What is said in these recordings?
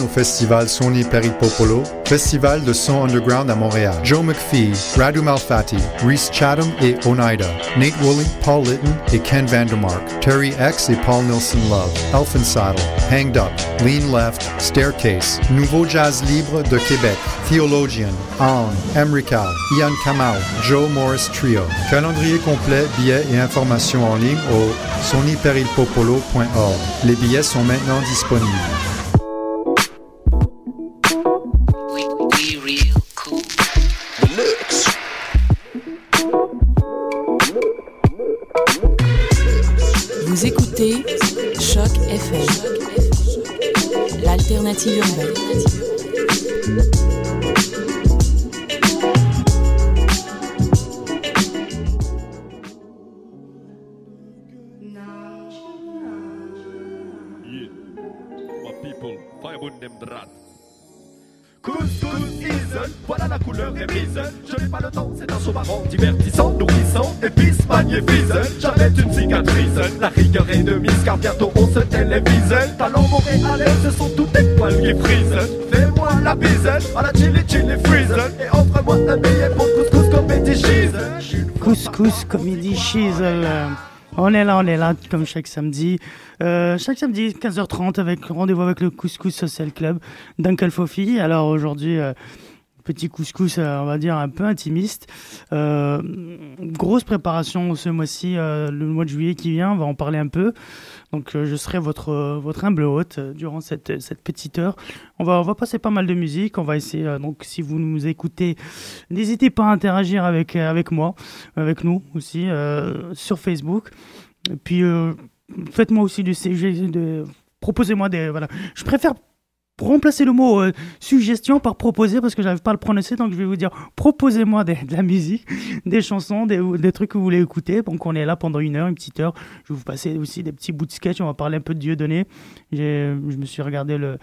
au festival Sony Peripopolo, festival de son underground à Montréal. Joe McPhee, Radu Malfatti, Reese Chatham et Oneida, Nate Woolley, Paul Litton et Ken Vandermark, Terry X et Paul Nilsson Love, Elfin Saddle, Hanged Up, Lean Left, Staircase, Nouveau Jazz Libre de Québec, Theologian, On, Emrical, Ian Kamau, Joe Morris Trio. Calendrier complet, billets et informations en ligne au sonyperilpopolo.org. Les billets sont maintenant disponibles. L'alternative urbaine. Magnifique. J'avais une cicatrice, la rigueur est de mise, car bientôt on se télévise. Talent montréalais, ce sont tous des poils qui frisent. Fais-moi la bise, à la chili chili freeze. Et offre-moi un billet pour couscous comedy cheese. Couscous Comedy Shizzle. On est là, on est là, comme chaque samedi. Euh, chaque samedi, 15h30, avec rendez-vous avec le Couscous Social Club d'Uncle Fofi. Alors aujourd'hui, euh, petit couscous, euh, on va dire, un peu intimiste. Euh, grosse préparation ce mois-ci, euh, le mois de juillet qui vient, on va en parler un peu. Donc je serai votre, votre humble hôte durant cette, cette petite heure. On va, on va passer pas mal de musique. On va essayer, donc si vous nous écoutez, n'hésitez pas à interagir avec, avec moi, avec nous aussi, sur Facebook. Et puis faites-moi aussi du CG, proposez-moi des... Voilà. Je préfère remplacer le mot euh, suggestion par proposer parce que j'arrive pas à le prononcer donc je vais vous dire proposez-moi de la musique des chansons des, trucs que vous voulez écouter. Donc on est là pendant une heure une petite heure. Je vais vous passer aussi des petits bouts de sketch. On va parler un peu de Dieudonné. Je me suis regardé le,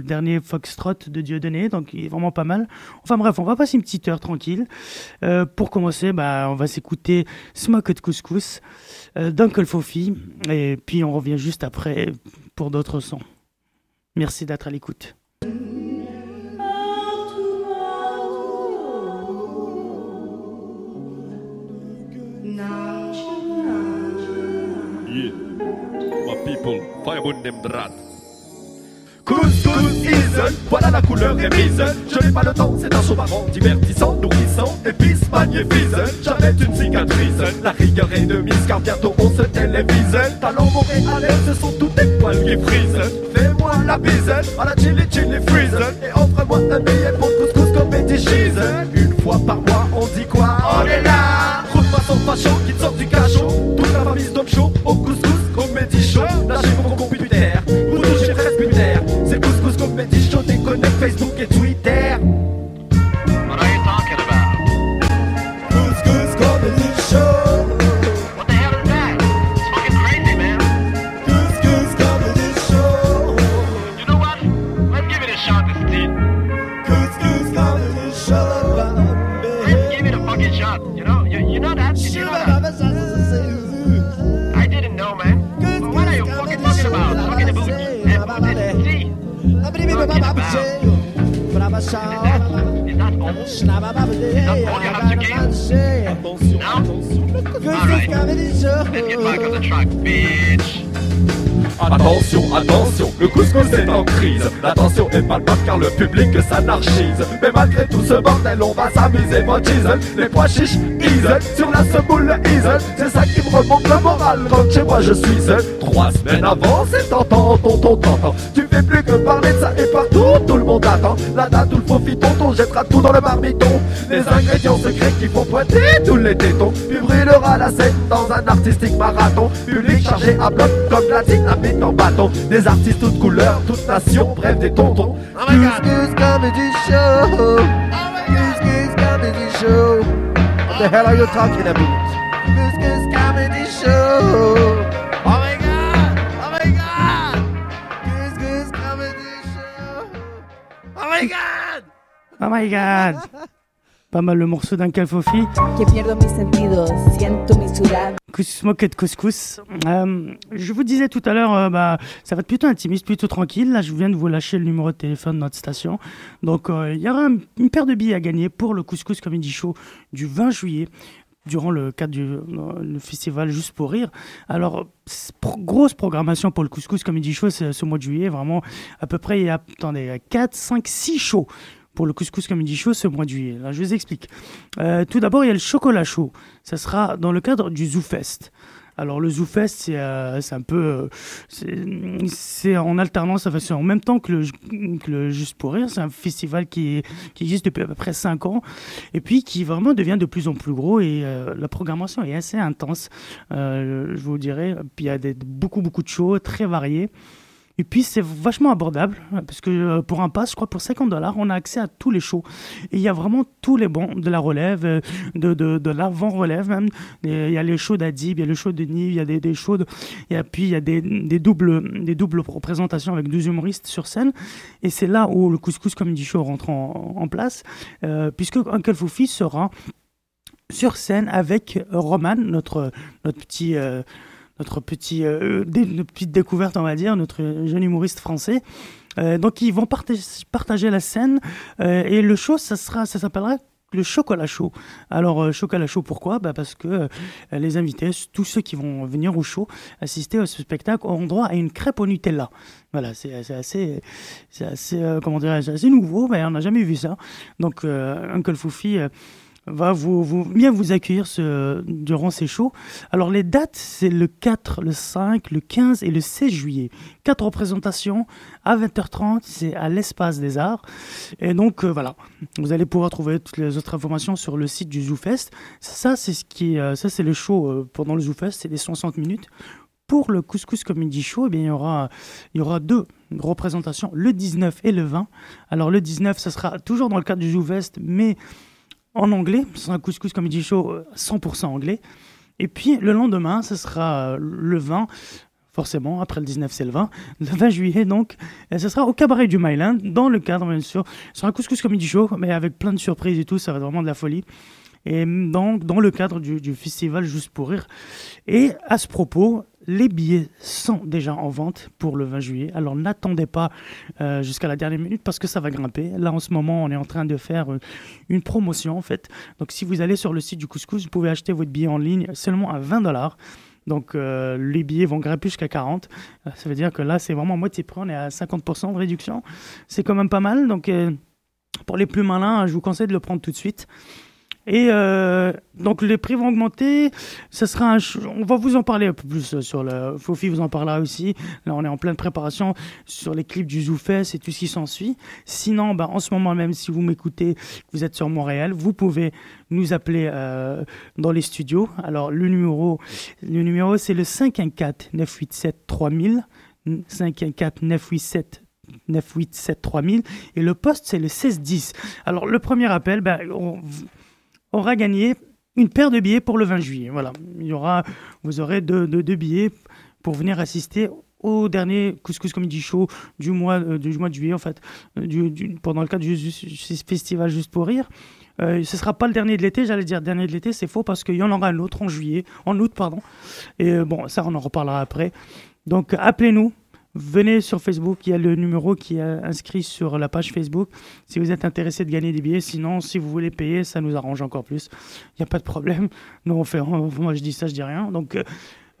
dernier Foxtrot de Dieudonné donc il est vraiment pas mal. Enfin bref on va passer une petite heure tranquille. Euh, pour commencer bah, on va s'écouter Smoked Couscous euh, d'Uncle Fofi. Et puis on revient juste après pour d'autres sons Merci d'être à l'écoute. Yeah. My people, firewood them drat. Couscous season, voilà la couleur est mise. Je n'ai pas le temps, c'est un marrant, divertissant, nourrissant, épice, magnifique. J'avais une cicatrice, la rigueur est de mise, car bientôt on se télévise. Talent montréalais, ce sont tous des poils qui frisent. Fais-moi la bise, à la chili chili freeze. Et offre-moi un billet pour couscous comedy cheese. Une fois par mois, on dit quoi? On est là Roule-moi son facho qui te sort du cachot. L'attention est palpable car le public s'anarchise. Mais malgré tout ce bordel, on va s'amuser, mon diesel. Les pois chiches, easel, sur la semoule, easel. C'est ça qui me remonte le moral quand chez moi je suis seul. Trois semaines avant, c'est tentant, tonton, tonton. Tu fais plus que parler de ça et partout, tout le monde attend. La fiton, on jettera tout dans le marmiton. Les ingrédients secrets qui font pointer tous les tétons. Puis brûlera la scène dans un artistique marathon. Public chargé à bloc comme la dynamite en bâton. Des artistes toutes couleurs, toutes nations, bref des tontons. Oh my god. Couscous Comedy Show. Couscous Comedy Show. What the hell are you talking about? My god. Pas mal le morceau d'un Calfofi. que pierdo mis sentidos, siento mi sudar. Couscous moquette couscous. Euh, je vous disais tout à l'heure, euh, bah, ça va être plutôt intimiste, plutôt tranquille. Là, je viens de vous lâcher le numéro de téléphone de notre station. Donc, euh, il y aura un- une paire de billets à gagner pour le Couscous Comedy Show du 20 juillet durant le cadre du le festival Juste pour rire. Alors, pro- grosse programmation pour le Couscous Comedy Show ce, ce mois de juillet. Vraiment, à peu près, il y a attendez, 4, 5, 6 shows pour le Couscous Comedy Show ce mois de juillet. Là, je vous explique. Euh, tout d'abord, il y a le chocolat chaud. Ça sera dans le cadre du ZooFest. Alors le ZooFest, c'est euh, c'est un peu, euh, c'est- en alternance, enfin, c'est en même temps que le, que Juste pour rire. C'est un festival qui, existe depuis à peu près 5 ans et puis qui vraiment devient de plus en plus gros et la programmation est assez intense, je vous dirais. Puis il y a des, beaucoup beaucoup de shows très variés. Et puis c'est vachement abordable parce que euh, pour un pass, je crois pour 50 dollars, on a accès à tous les shows. Et il y a vraiment tous les bons de la relève, euh, de, de, l'avant-relève même. Il y a les shows d'Adib, il y a le show de Nive, il y a des, des shows. Et puis il y a des, des, doubles, des doubles représentations avec deux humoristes sur scène. Et c'est là où le Couscous Comedy Show rentre en, place, euh, puisque Uncle Foufi sera sur scène avec Roman, notre, notre petit... notre euh, petite découverte, on va dire, notre jeune humoriste français. Euh, donc ils vont partager, la scène euh, et le show, ça sera, ça s'appellera le chocolat chaud. Alors euh, chocolat chaud, pourquoi? Bah Parce que les invités, tous ceux qui vont venir au show, assister à ce spectacle, auront droit à une crêpe au Nutella. Voilà, c'est assez, c'est assez, comment dirais-je, assez nouveau, mais on n'a jamais vu ça. Donc Uncle Foufi va bien vous accueillir durant ces shows. Alors les dates, c'est le 4, le 5, le 15 et le 16 juillet. Quatre représentations à 20h30, c'est à l'Espace des Arts. Et donc euh, voilà, vous allez pouvoir trouver toutes les autres informations sur le site du ZooFest. Ça, c'est ce euh, le show euh, pendant le ZooFest, c'est des 60 minutes. Pour le Couscous Comedy Show, eh bien, il, y aura, il y aura deux représentations, le 19 et le 20. Alors le 19, ça sera toujours dans le cadre du ZooFest, mais en anglais. Ce sera un Couscous Comedy Show euh, 100% anglais. Et puis le lendemain, ce sera euh, le 20, forcément, après le 19 c'est le 20, le 20 juillet donc, et ce sera au Cabaret du Myland, dans le cadre bien sûr, sera un Couscous Comedy Show, mais avec plein de surprises et tout, ça va être vraiment de la folie. Et donc, dans le cadre du festival Juste pour Rire. Et à ce propos, les billets sont déjà en vente pour le 20 juillet. Alors n'attendez pas euh, jusqu'à la dernière minute parce que ça va grimper. Là, en ce moment, on est en train de faire euh, une promotion en fait. Donc, si vous allez sur le site du Couscous, vous pouvez acheter votre billet en ligne seulement à 20 dollars. Donc, euh, les billets vont grimper jusqu'à 40. Euh, Ça veut dire que là, c'est vraiment moitié prix. On est à 50% de réduction. C'est quand même pas mal. Donc, pour les plus malins, je vous conseille de le prendre tout de suite. Et euh, donc les prix vont augmenter. Ça sera un on va vous en parler un peu plus euh, sur le Fofi vous en parlera aussi. Là on est en pleine préparation sur les clips du ZooFest et tout ce qui s'ensuit. Sinon, bah, en ce moment même, si vous m'écoutez, vous êtes sur Montréal, vous pouvez nous appeler euh, dans les studios. Alors le numéro, le numéro c'est le 514 987 3000. 514 987 987 3000 et le poste c'est le 1610. Alors le premier appel, ben, on aura gagné une paire de billets pour le 20 juillet. Voilà, il y aura, vous aurez deux, billets pour venir assister au dernier Couscous Comedy Show du mois, euh, du mois de juillet, en fait, euh, pendant le cadre du, festival Juste pour Rire. Euh, ce sera pas le dernier de l'été, j'allais dire dernier de l'été, c'est faux parce qu'il y en aura un autre en juillet, en août, pardon. Et bon, ça, on en reparlera après. Donc, appelez-nous. Venez sur Facebook, il y a le numéro qui est inscrit sur la page Facebook si vous êtes intéressé de gagner des billets. Sinon, si vous voulez payer, ça nous arrange encore plus. Il n'y a pas de problème. Nous, on moi, je dis ça, je dis rien. Donc, euh,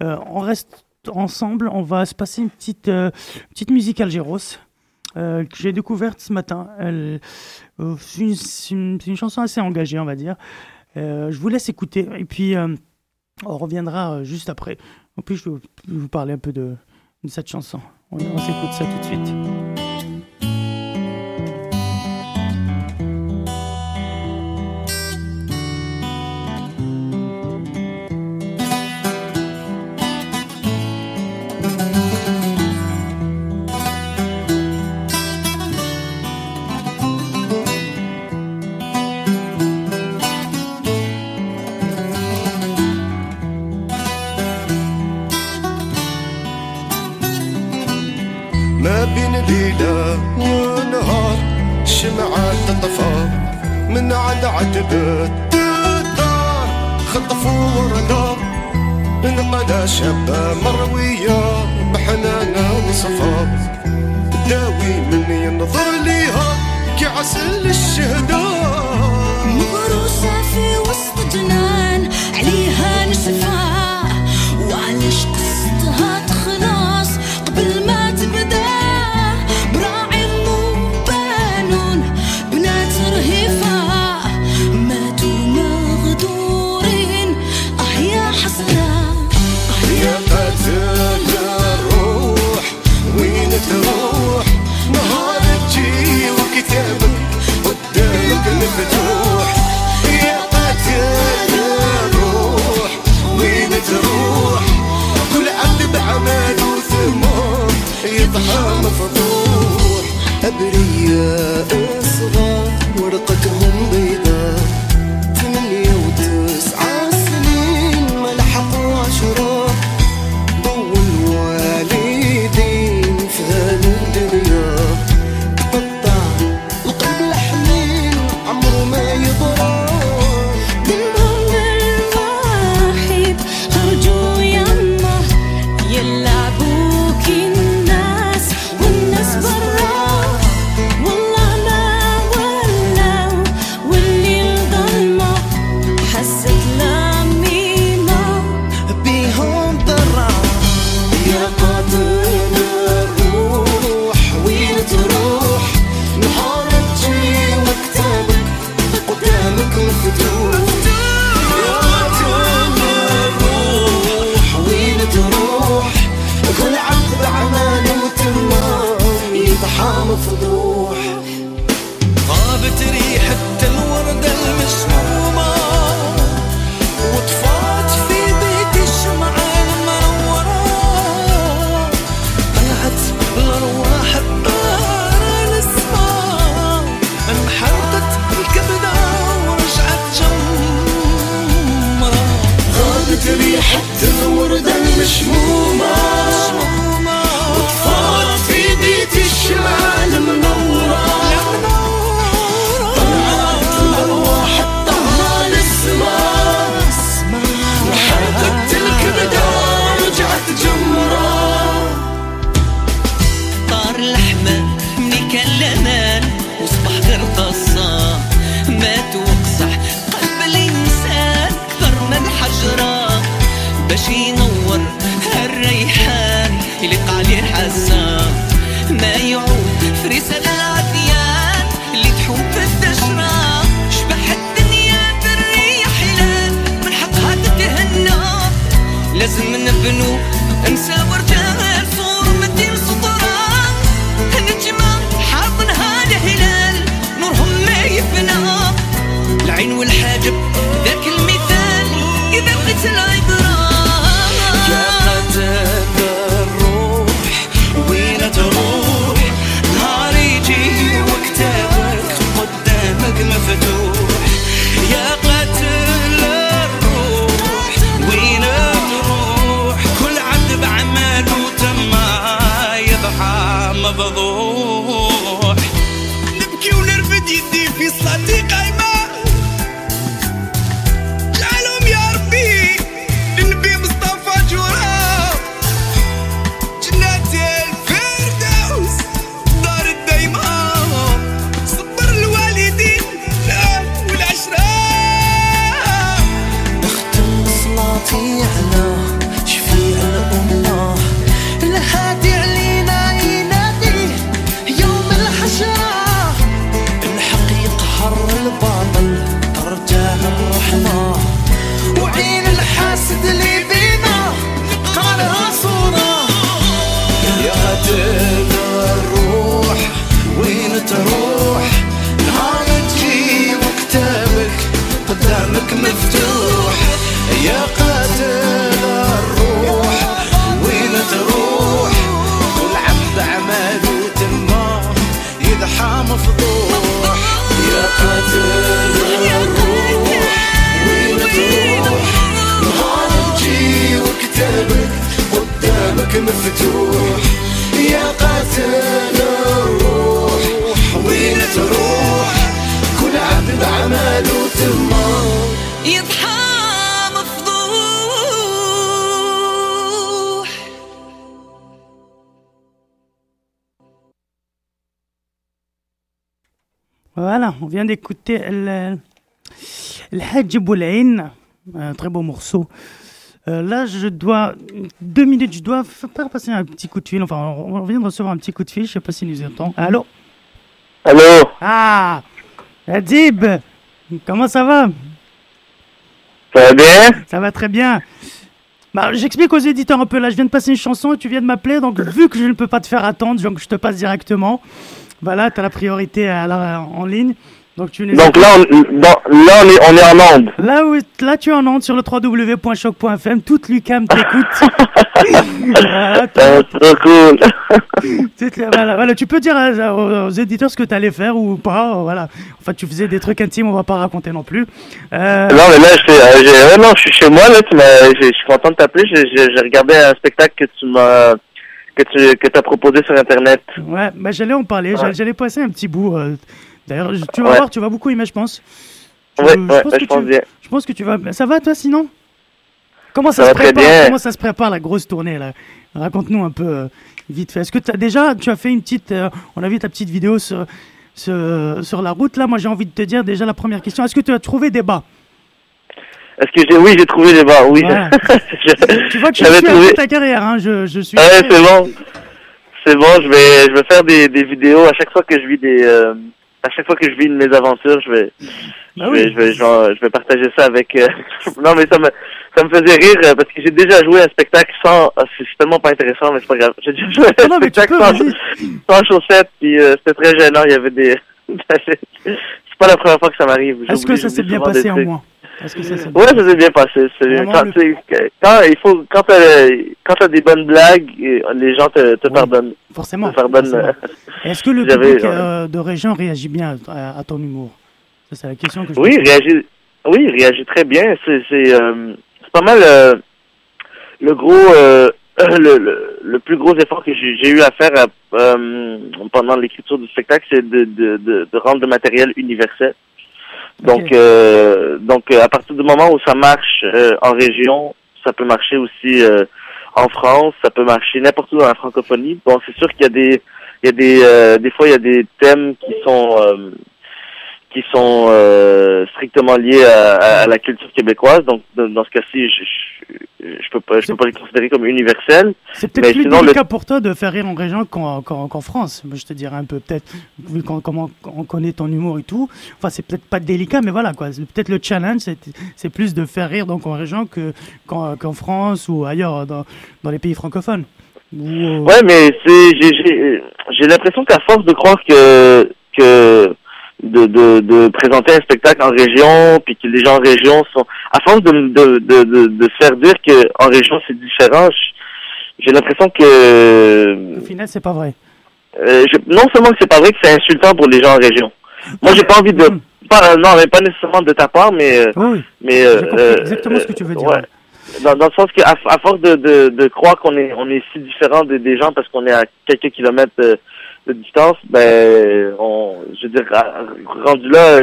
euh, on reste ensemble. On va se passer une petite, euh, petite musique algéros que j'ai découverte ce matin. C'est une, chanson assez engagée, on va dire. Je vous laisse écouter et puis on reviendra juste après. En plus, je vais vous parler un peu de cette chanson. On, on s'écoute ça tout de suite. يضحى مفضوح أبرياء صغار ورقتهم بيضاء. Voilà, on vient d'écouter Hadj Boulain, un très beau morceau. Euh, là, je dois, deux minutes, je dois faire passer un petit coup de fil. Enfin, on vient de recevoir un petit coup de fil, je sais pas s'il nous entend. Allô? Allô? Ah Adib Comment ça va? Ça va bien? Ça va très bien. Bah, j'explique aux éditeurs un peu. Là, je viens de passer une chanson et tu viens de m'appeler. Donc, vu que je ne peux pas te faire attendre, donc je te passe directement. Voilà, tu as la priorité à la- en ligne. Donc, tu n'hésites Donc là, on, dans- là, on est, on est en onde. Là, où, là, tu es en onde sur le www.choc.fm. Toute Lucam t'écoute. voilà, Euh, trop cool. voilà, voilà, tu peux dire à- aux, aux éditeurs ce que tu allais faire ou pas. Voilà. Enfin, tu faisais des trucs intimes, on va pas raconter non plus. Euh, Non, mais là, je, euh, ouais, non, je suis chez moi, là, je suis content de t'appeler. J'ai regardé un spectacle que tu m'as, que tu, que t'as proposé sur Internet. Ouais, bah, j'allais en parler. Ouais. J'allais- passer un petit bout. euh, D'ailleurs, tu vas Ouais. voir, tu vas beaucoup aimer, je pense. Ouais, je pense pense bien. Je pense que tu vas. Ça va, toi, sinon? Comment ça, Ça se prépare? Comment ça se prépare la grosse tournée là? Raconte-nous un peu euh, vite fait. Est-ce que tu as déjà, tu as fait une petite, euh, on a vu ta petite vidéo sur, sur, sur la route là? Moi, j'ai envie de te dire déjà la première question. Est-ce que tu as trouvé des bas? Est-ce que j'ai, oui, j'ai trouvé les bars, oui. Voilà. Je- Tu vois que je suis trouvé- ta carrière. Hein. Je, je suis. Ouais, c'est bon. C'est bon, je vais, je vais faire des, des vidéos à chaque fois que je vis des, euh, à chaque fois que je vis une de mes aventures, je vais, Bah je oui. vais, je vais, je partager ça avec, euh, non, mais ça me, ça me faisait rire euh, parce que j'ai déjà joué un spectacle sans, ah, c'est tellement pas intéressant, mais c'est pas grave. J'ai déjà joué un Non, tu spectacle peux, sans, sans chaussettes, puis euh, c'était très gênant, il y avait des, c'est pas la première fois que ça m'arrive. Est-ce que ça s'est bien passé en moins Est-ce que ça s'est Ouais, ça s'est bien passé. Quand, le- quand il faut, quand t'as, des bonnes blagues, et les gens te, te pardonnent. Forcément. Te pardonnent. forcément. Est-ce que le public euh, de région réagit bien à, à ton humour? Ça, c'est la question que je Oui, il réagit, oui, il réagit très bien. C'est, euh, pas mal euh, le gros, euh, le, le, le plus gros effort que j'ai, j'ai eu à faire à- euh, pendant l'écriture du spectacle, c'est de, de, de, de rendre le matériel universel. Donc, euh, donc euh, à partir du moment où ça marche euh, en région, ça peut marcher aussi euh, en France, ça peut marcher n'importe où dans la francophonie. Bon, c'est sûr qu'il y a des, il y a des, euh, des fois il y a des thèmes qui sont euh, qui sont euh, strictement liés à, à- à la culture québécoise. Donc, dans, dans ce cas-ci, je, je, je peux pas, je peux pas les considérer comme universels. C'est peut-être plus le- délicat pour toi de faire rire en région qu'en qu'en- qu'en France. Je te dirais un peu, peut-être, vu comment on connaît ton humour et tout. Enfin, c'est peut-être pas délicat, mais voilà, quoi. Peut-être le challenge, c'est plus de faire rire donc en région que- qu'en France ou ailleurs dans, dans les pays francophones. Ou, euh, Ouais, mais c'est j'ai l'impression qu'à force de croire que que de, de de présenter un spectacle en région puis que les gens en région sont à force de de de de, de se faire dire que en région c'est différent, j'ai l'impression que Au final, c'est pas vrai. euh, je- non seulement que c'est pas vrai que c'est insultant pour les gens en région. Moi, j'ai pas envie de pas non, mais pas nécessairement de ta part, mais euh, Oui, oui. mais euh, euh, exactement ce que tu veux dire. ouais. Dans, dans le sens qu'à à force de, de, de croire qu'on est on est si différent des, des gens parce qu'on est à quelques kilomètres de, distance, ben on je veux dire rendu là,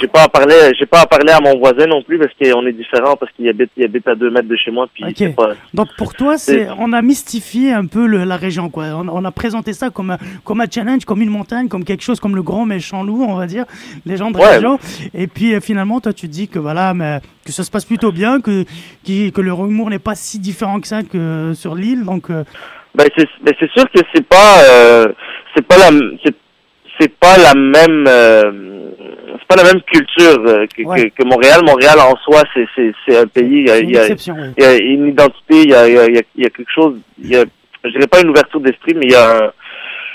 j'ai pas à parler j'ai pas à parler à mon voisin non plus parce qu'on est différent parce qu'il habite il habite à deux mètres de chez moi puis pas Donc pour toi, c'est on a mystifié un peu le- la région, quoi. On, on a présenté ça comme un, comme un challenge, comme une montagne, comme quelque chose, comme le grand méchant loup, on va dire, les gens de Ouais. région. Et puis euh, finalement, toi, tu dis que voilà, mais que ça se passe plutôt bien, que que le humour n'est pas si différent que ça que sur l'île. Donc euh, Ben c'est ben c'est sûr que c'est pas euh, c'est pas la c'est c'est pas la même euh, c'est pas la même culture euh, que, Ouais. que, que Montréal. Montréal en soi c'est c'est c'est un pays. Il y a, il y a- exception. oui. il y a une identité. Il y a il y a, il y a, quelque chose. Il y a je dirais pas une ouverture d'esprit, mais il y a un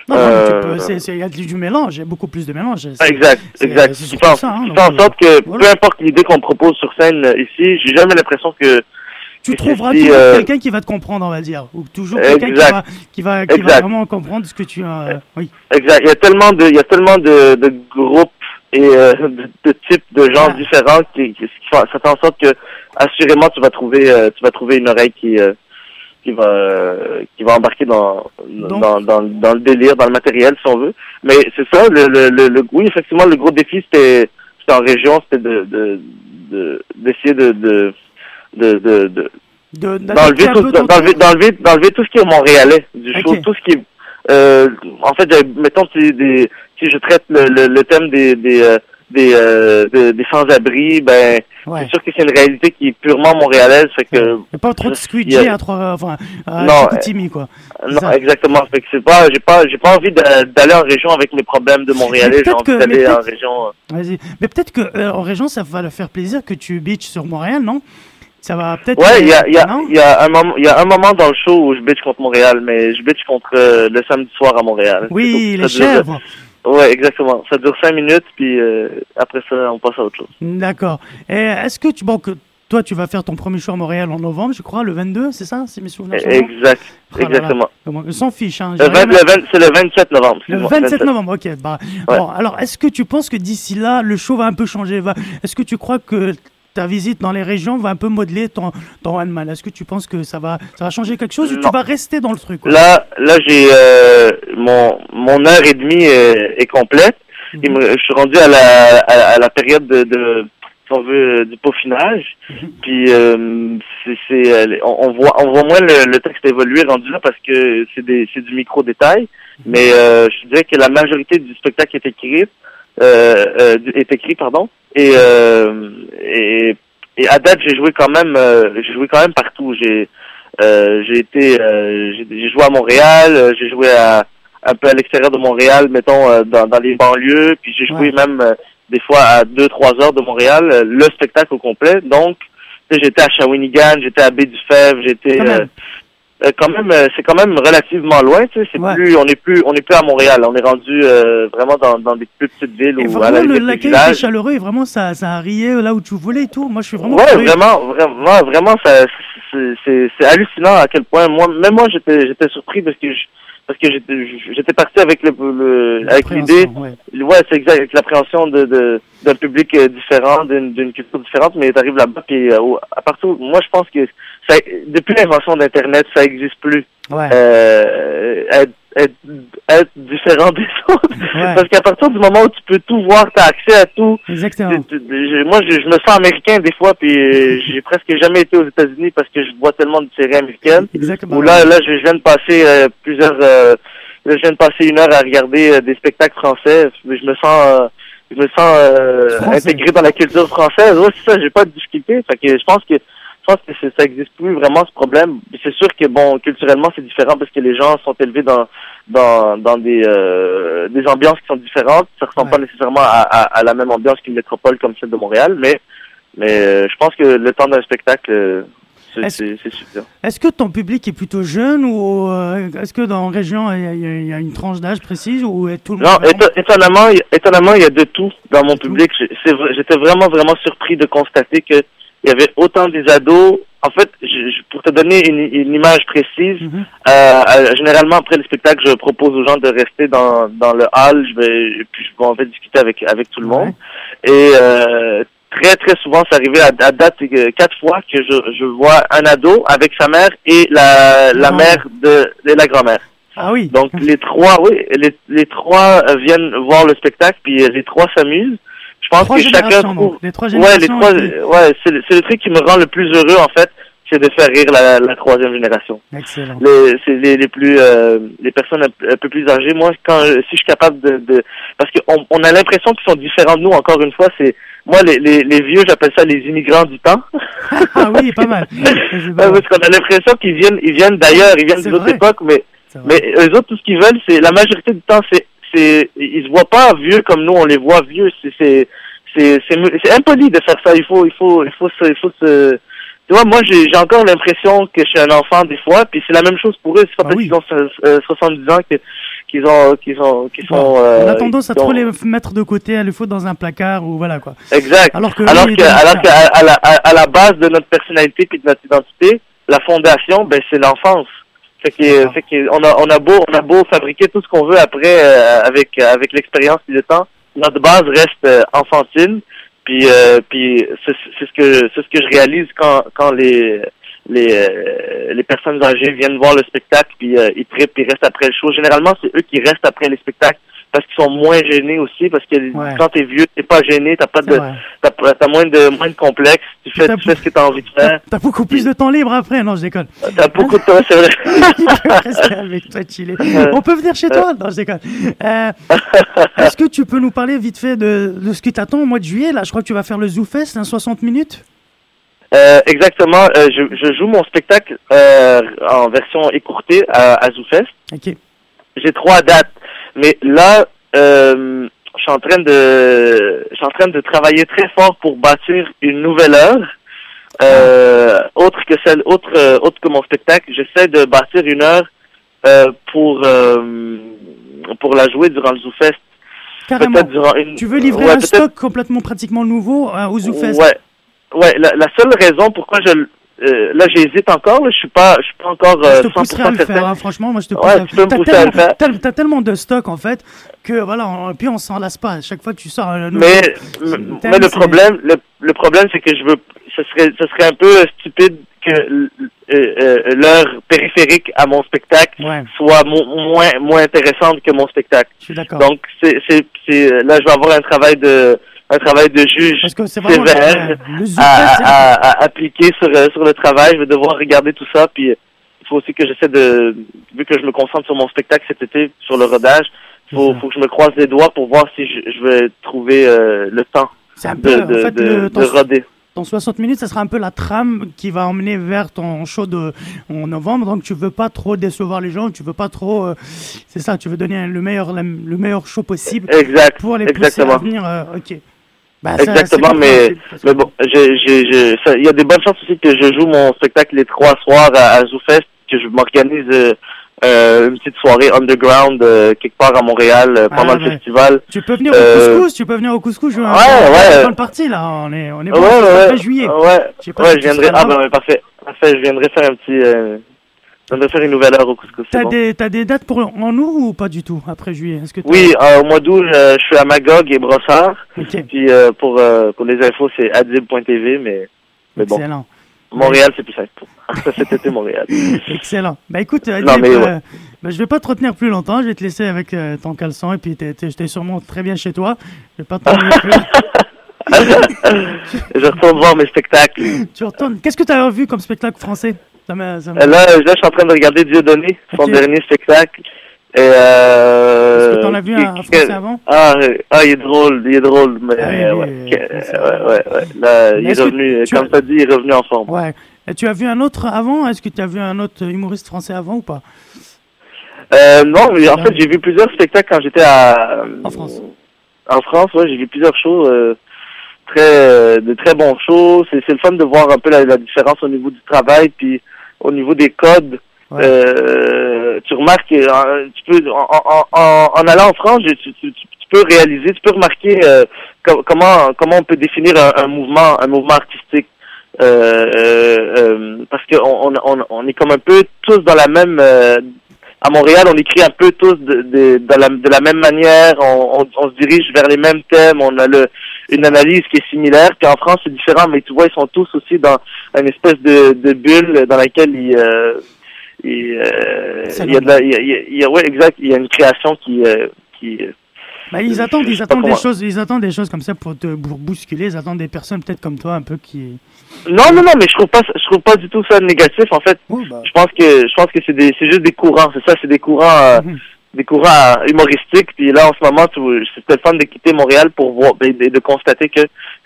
Non, euh, il y a du mélange, il y a beaucoup plus de mélange. Exact, exact. c'est en, hein, en euh, sorte que peu importe l'idée qu'on propose sur scène euh, ici, j'ai jamais l'impression que tu trouveras si, toujours euh, quelqu'un qui va te comprendre, on va dire, ou toujours quelqu'un qui va, qui va, qui va vraiment comprendre ce que tu as. euh, oui. Exact. Il y a tellement de, il y a tellement de, de groupes et euh, de, de types de gens Ah. différents qui, qui, qui font- ça fait en sorte que assurément tu vas trouver, euh, tu vas trouver une oreille qui, euh, qui va, euh, qui va embarquer dans, Donc- dans, dans, dans le délire, dans le matériel si on veut. Mais c'est ça, le, le, le, le- oui effectivement le gros défi c'était, c'était en région, c'était de, de, de, d'essayer de, de, de, de, de De- d'enlever tout, d'enlever, tout ce qui est montréalais du show, tout ce qui est, euh, en fait, mettons, des, si je traite le, le, le thème des des euh, des, euh, de- des sans-abri, ben Ouais. c'est sûr que c'est une réalité qui est purement montréalaise, fait que Il n'y a pas trop de à trois, enfin, Non, quoi. non, ça. exactement. Fait que c'est pas, j'ai pas, j'ai pas envie d'a- d'aller en région avec mes problèmes de Montréalais. J'ai envie d'aller en peut-être- région. Vas-y. Mais peut-être que en région, ça va leur faire plaisir que tu bitches sur Montréal, non? Ça va peut-être. Ouais, il y a, y, a, y, a un moment- y a un moment dans le show où je bitch contre Montréal, mais je bitch contre euh, le samedi soir à Montréal. Oui, les dure- chèvres. Ouais, exactement. Ça dure cinq minutes, puis euh, après ça, on passe à autre chose. D'accord. Et est-ce que tu, bon, que toi, tu vas faire ton premier show à Montréal en novembre, je crois, le 22, c'est ça, si mes souvenirs Exact, Oh exactement. On s'en fiche, hein. C'est le 27 novembre. Le excuse-moi, 27 novembre, ok. Bah, Ouais. Bon, alors, est-ce que tu penses que d'ici là, le show va un peu changer va... Est-ce que tu crois que ta visite dans les régions va un peu modeler ton, ton one man Est-ce que tu penses que ça va, ça va changer quelque chose ou tu vas rester dans le truc quoi? Là, là, j'ai euh, mon mon heure et demie est, est complète. Mhm. Je suis rendu à la à, à la période de, de si on veut du peaufinage. Mhm. Puis euh, c'est euh, on, on voit on voit moins le, le texte évoluer rendu là parce que c'est des c'est du micro détail. Mhm. Mais euh, je dirais que la majorité du spectacle est écrit euh, euh, est écrit pardon et euh, et et à date j'ai joué quand même euh, j'ai joué quand même partout. J'ai euh, j'ai été euh, j'ai j'ai joué à Montréal j'ai joué à un peu à l'extérieur de Montréal mettons euh, dans, dans les banlieues. Puis j'ai joué même euh, des fois à deux trois heures de Montréal le spectacle au complet. Donc j'étais à Shawinigan j'étais à Baie-du-Fèvre j'étais euh, quand même, euh, c'est quand même relativement loin, tu sais. C'est plus, on est plus, on est plus à Montréal. On est rendu euh, vraiment dans, dans des plus petites villes Et la vraiment, l'accueil était chaleureux et vraiment, ça, ça a rié là où tu voulais et tout. Moi, je suis vraiment. Ouais, curieux. vraiment, vraiment, vraiment, ça, c'est- hallucinant à quel point moi, même moi, j'étais, j'étais surpris parce que je, parce que j'étais, j'étais parti avec le, le avec l'idée, ouais. ouais, c'est exact, avec l'appréhension de, de d'un public euh, différent, d'une, d'une culture différente, mais t'arrives là-bas puis euh, à partir, où- moi, je pense que ça, depuis l'invention d'Internet, ça existe plus. Ouais. Euh, être, être, être différent des autres. Parce qu'à partir du moment où tu peux tout voir, tu as accès à tout. Exactement. Tu- tu- je- moi, je, je me sens américain des fois, puis euh, j'ai presque jamais été aux États-Unis parce que je vois tellement de séries américaines. Exactement. Où là, là, je, je viens de passer euh, plusieurs, euh, là, je viens de passer une heure à regarder euh, des spectacles français. Mais je me sens, euh, je me sens euh, intégré dans la culture française. Ouais, c'est ça. J'ai pas de difficulté. Fait que je pense que je pense que ça existe plus vraiment ce problème. C'est sûr que bon, culturellement c'est différent parce que les gens sont élevés dans dans dans des euh, des ambiances qui sont différentes. Ça ressemble pas nécessairement à, à, à la même ambiance qu'une métropole comme celle de Montréal, mais mais euh, je pense que le temps d'un spectacle euh, c'est Est-ce- que ton public est plutôt jeune ou euh, est-ce que dans la région il y a- y, une tranche d'âge précise ou est tout le Non, monde éto- étonnamment, il- étonnamment, il y a de tout dans mon public. J'étais vraiment, vraiment surpris de constater que il y avait autant des ados. En fait, je- pour te donner une, une image précise, Mhm. euh, euh, généralement après le spectacle, je propose aux gens de rester dans, dans le hall. Je vais, puis je vais en fait discuter avec avec tout le monde. Et euh, très très souvent, c'est arrivé à, à date euh, quatre fois que je, je vois un ado avec sa mère et la, la mère de et la grand-mère. Ah oui. Donc les trois, oui, les, les trois euh, viennent voir le spectacle, puis les trois s'amusent. Je pense Trois que chacun trouve. Les trois ouais, les trois, ouais, c'est le, c'est le truc qui me rend le plus heureux en fait, c'est de faire rire la, la troisième génération. Excellent. Les, c'est les, les plus, euh, les personnes un, peu- un peu plus âgées. Moi, quand si je suis capable de, de parce qu'on on a l'impression qu'ils sont différents de nous. Encore une fois, c'est moi les, les, les vieux, j'appelle ça les immigrants du temps. Ah oui, pas mal. Ouais, parce qu'on a l'impression qu'ils viennent, ils viennent d'ailleurs, ils viennent d'autres époques, mais mais eux autres, tout ce qu'ils veulent, c'est la majorité du temps, c'est c'est ils se voient pas vieux comme nous, on les voit vieux. C'est c'est c'est impoli de faire ça. Il faut il faut il faut se, il faut se tu vois, moi j'ai j'ai encore l'impression que je suis un enfant des fois, puis c'est la même chose pour eux. C'est pas Ah parce qu'ils ont euh, 70 ans que qu'ils ont qu'ils ont qu'ils sont. euh, On a tendance à trop ont- les mettre de côté, à les foutre dans un placard ou voilà quoi. Exact. Alors que alors que, alors que à, à la, à, à la base de notre personnalité puis de notre identité, la fondation, ben c'est l'enfance. Fait que, fait que on a on a beau on a beau fabriquer tout ce qu'on veut après euh, avec avec l'expérience et le temps, notre base reste euh, enfantine. Puis euh, puis c'est ce que c'est ce que je réalise quand quand les les euh, les personnes âgées viennent voir le spectacle puis euh, ils trippent ils restent après le show. Généralement c'est eux qui restent après les spectacles parce qu'ils sont moins gênés aussi, parce que Ouais. quand t'es vieux, t'es pas gêné, t'as pas de, t'as, moins de, moins de complexe, tu fais, tu fais ce que t'as envie de faire. T'as beaucoup plus de temps libre après, non, je déconne. T'as beaucoup de temps, c'est vrai. Rester avec toi, chiller. On peut venir chez toi? Non, je déconne. Euh, Est-ce que tu peux nous parler vite fait de, de ce qui t'attend au mois de juillet Là, je crois que tu vas faire le Zoo Fest, hein, 60 minutes. Euh, exactement, euh, je, je joue mon spectacle euh, en version écourtée à, à ZooFest. Ok. J'ai trois dates, mais là, euh, je suis en train de, je suis en train de travailler très fort pour bâtir une nouvelle heure, euh, autre que celle, autre, euh, autre que mon spectacle. J'essaie de bâtir une heure euh, pour euh, pour la jouer durant le ZooFest. Carrément. Durant une. Tu veux livrer Ouais, un stock complètement pratiquement nouveau euh, au Zoo Fest Ouais, ouais. La, la seule raison pourquoi je euh, là j'hésite encore, là, je suis pas, je suis pas encore euh, Je te pousserai à 100% le faire, hein, franchement, moi je te pousse Ouais, à- tu peux me pousser à le faire. T'as tellement de stock en fait que voilà, on- puis on s'en lasse pas. À chaque fois que tu sors un nouveau. Mais, thème, mais le problème, le, le problème, c'est que je veux, ce serait, ce serait un peu stupide que euh, euh, l'heure périphérique à mon spectacle Ouais. soit mo- moins, moins intéressante que mon spectacle. Je suis d'accord. Donc, c'est, c'est, c'est, là, je vais avoir un travail de, un travail de juge sévère à, appliquer sur, euh, sur le travail. Je vais devoir regarder tout ça, puis il faut aussi que j'essaie de, vu que je me concentre sur mon spectacle cet été, sur le rodage, faut, faut que je me croise les doigts pour voir si je, je vais trouver euh, le temps de, peu, en de, fait, de, le- de roder. Ton 60 minutes, ça sera un peu la trame qui va emmener vers ton show de en novembre. Donc tu veux pas trop décevoir les gens, tu veux pas trop. euh, c'est ça, tu veux donner le meilleur le meilleur show possible. Exact, Pour les pousser à exactement. venir. euh, ok. Bah, Exactement, mais, mais bon, il y a des bonnes chances aussi que je joue mon spectacle les trois soirs à, à ZooFest, que je m'organise euh, euh, une petite soirée underground euh, quelque part à Montréal euh, pendant Ah, le festival. Tu peux venir Euh, au couscous, tu peux venir au couscous un Ouais, ouais. dans le parti là. On est on est Ouais, bon, ouais, juillet. ouais, Je ouais, si je viendrai. Ah ben parfait, parfait. Je viendrai faire un petit, euh, je viendrai faire une nouvelle heure au couscous. T'as bon. des des dates pour en août ou pas du tout après juillet? Est-ce que t'as- Oui, euh, au mois d'août, je, je suis à Magog et Brossard. Ok. Puis euh, pour euh, pour les infos, c'est adib.tv, mais mais bon, Excellent. Montréal c'est plus simple. Cet été Montréal. Excellent. Bah écoute, Adib, Non, mais euh, ouais. bah, je vais pas te retenir plus longtemps. Je vais te laisser avec euh, ton caleçon et puis t'es sûrement très bien chez toi. Je vais pas te retenir plus. je retourne voir mes spectacles. tu retournes. Qu'est-ce que tu as vu comme spectacle français? Ça ça Euh, Là, là, je suis en train de regarder Dieudonné, son dernier spectacle. Et euh, Est-ce que t'en as vu un français avant? Ah, ah, il est drôle, il est drôle, mais Ah euh, ouais, ouais, ouais, ouais. Là, Mais il est revenu, tu comme as- t'as dit, il est revenu en forme. Ouais. Et tu as vu un autre avant? Est-ce que tu as vu un autre humoriste français avant ou pas? Euh, non, mais en fait, j'ai vu plusieurs spectacles quand j'étais à En France. En France, ouais, j'ai vu plusieurs shows, euh, très, de très bons shows. C'est, c'est le fun de voir un peu la, la différence au niveau du travail, puis au niveau des codes. Euh, tu remarques, que, euh, tu peux, en, en, en, allant en France, tu, tu, tu- peux réaliser, tu peux remarquer euh, co- comment comment on peut définir un, un mouvement, un mouvement artistique. Euh, euh, euh, parce que on, on, on est comme un peu tous dans la même euh, à Montréal, on écrit un peu tous de, de, de, la, de la même manière, on, on, on se dirige vers les mêmes thèmes, on a le, une analyse qui est similaire. Puis en France, c'est différent, mais tu vois, ils sont tous aussi dans une espèce de, de bulle dans laquelle ils, euh, ils, euh, il y a de la, il y a, il y a- il y a- ouais, exact, il y a une création qui, euh, qui, Bah, ils attendent, ils attendent des choses, ils attendent des choses comme ça pour te pour bousculer. Ils attendent des personnes peut-être comme toi un peu qui. Non, non, non, mais je trouve pas, je trouve pas du tout ça négatif. En fait, bah. je pense que, je pense que c'est des, c'est juste des courants. C'est ça, c'est des courants, euh, Mhm. Des courants humoristiques. Puis là, en ce moment, c'était le fun de quitter Montréal pour voir, et de, de constater que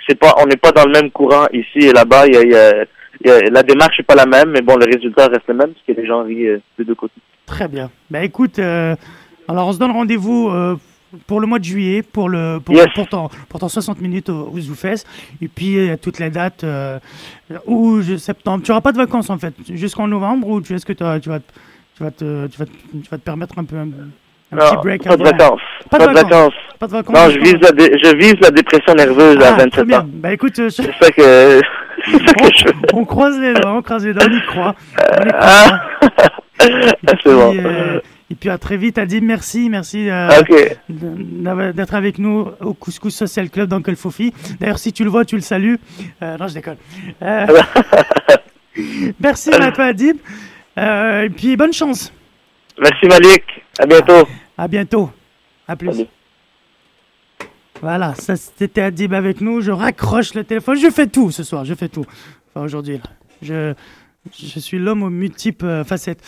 c'est pas, on n'est pas dans le même courant ici et là-bas. Il y a, il y a- il y a- la démarche est pas la même, mais bon, le résultat reste le même parce que les gens rient euh, des deux côtés. Très bien. Bah écoute, euh, alors on se donne rendez-vous euh, pour le mois de juillet, pour le pour, Yes. pour, ton, pour ton 60 minutes au, au ZooFest, et puis euh, toutes les dates ou septembre. Tu auras pas de vacances en fait jusqu'en novembre ou tu est-ce que tu vas tu vas te tu vas te, tu vas te permettre un peu un, un petit break pas de avant. vacances. Pas de vacances. Pas de vacances. Non, je vise la, dé- je vise la dépression nerveuse à Ah, très 27 bien. ans. Bah écoute, euh, je- C'est ça que, c'est ça que je on croise les doigts, on croise les doigts, on y croit. On y croit. Ah. C'est bon. Euh, et puis à très vite, Adi, merci, merci euh, d'être avec nous au Couscous Social Club d'Uncle Fofi. D'ailleurs, si tu le vois, tu le salues. Euh, non, je déconne. Merci à toi, Adib. Euh, et puis bonne chance. Merci Malik. À bientôt. À, bientôt. À plus. Voilà, ça c'était Adib avec nous. Je raccroche le téléphone. Je fais tout ce soir. Je fais tout. Enfin aujourd'hui. Je je suis l'homme aux multiples euh, facettes.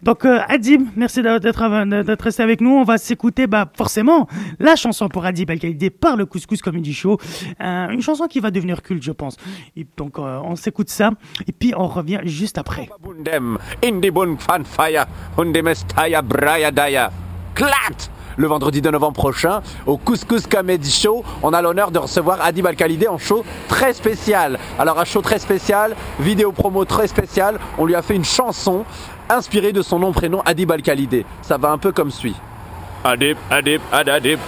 Donc, euh, Adib, merci d'être resté avec nous. On va s'écouter, bah, forcément, la chanson pour Adib Al-Khalidi par le Couscous Comedy Show. Euh, une chanson qui va devenir culte, je pense. Et donc, euh, on s'écoute ça. Et puis, on revient juste après. Le vendredi de novembre prochain, au Couscous Comedy Show, on a l'honneur de recevoir Adib Al-Khalidé en show très spécial. Alors un show très spécial, vidéo promo très spéciale, on lui a fait une chanson inspirée de son nom prénom Adib Al-Khalidé. Ça va un peu comme suit. Adib, Adib, Adadib.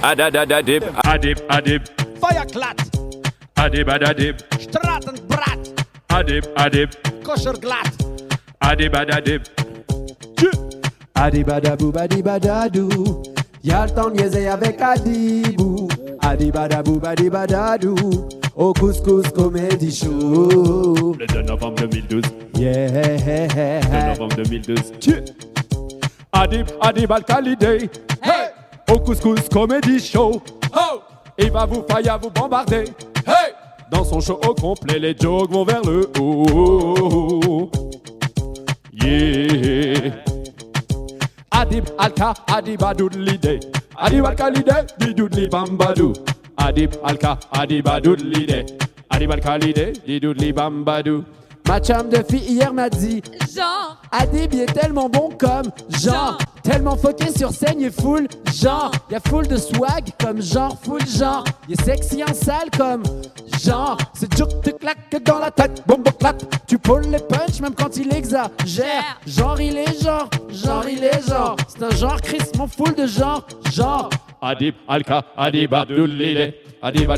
Adadadadib. Adib, Adib, Feuerglatt, Adib, Adadib, Stratenbrat, Adib, Adib, Koscherglatt. Adib, Adadib. Adibadabou badibadadou Y'a le temps de niaiser avec Adibou Adibadabou badibadadou Au couscous comedy show Le 2 novembre 2012. Yeah 2 novembre 2012. Tiens. Adib, Adib Al-Khalidé. Hey! Au Couscous Comedy Show. Oh! Il va vous faillir vous bombarder. Hey! Dans son show au complet, les jokes vont vers le haut. Yeah! Adib Alka, Adib Adoudlide. Adib Al-Khalidé, Didoudli Bambadou. Adib Alka, Adib Adoudlide. Adib Al-Khalidé, Didoudli Bambadou. Ma chum de fille hier m'a dit Genre, Adib il est tellement bon comme genre. Tellement foqué sur scène, il est full genre. Il y a full de swag comme genre full genre. Il est sexy en salle comme genre. C'est dur que te claque dans la tête, boum clap Tu pulls les punch même quand il exagère. Genre. Il est genre, genre il est genre. C'est un genre crissement full de genre, genre. Adib Alka, Adib Adoudlide. Adib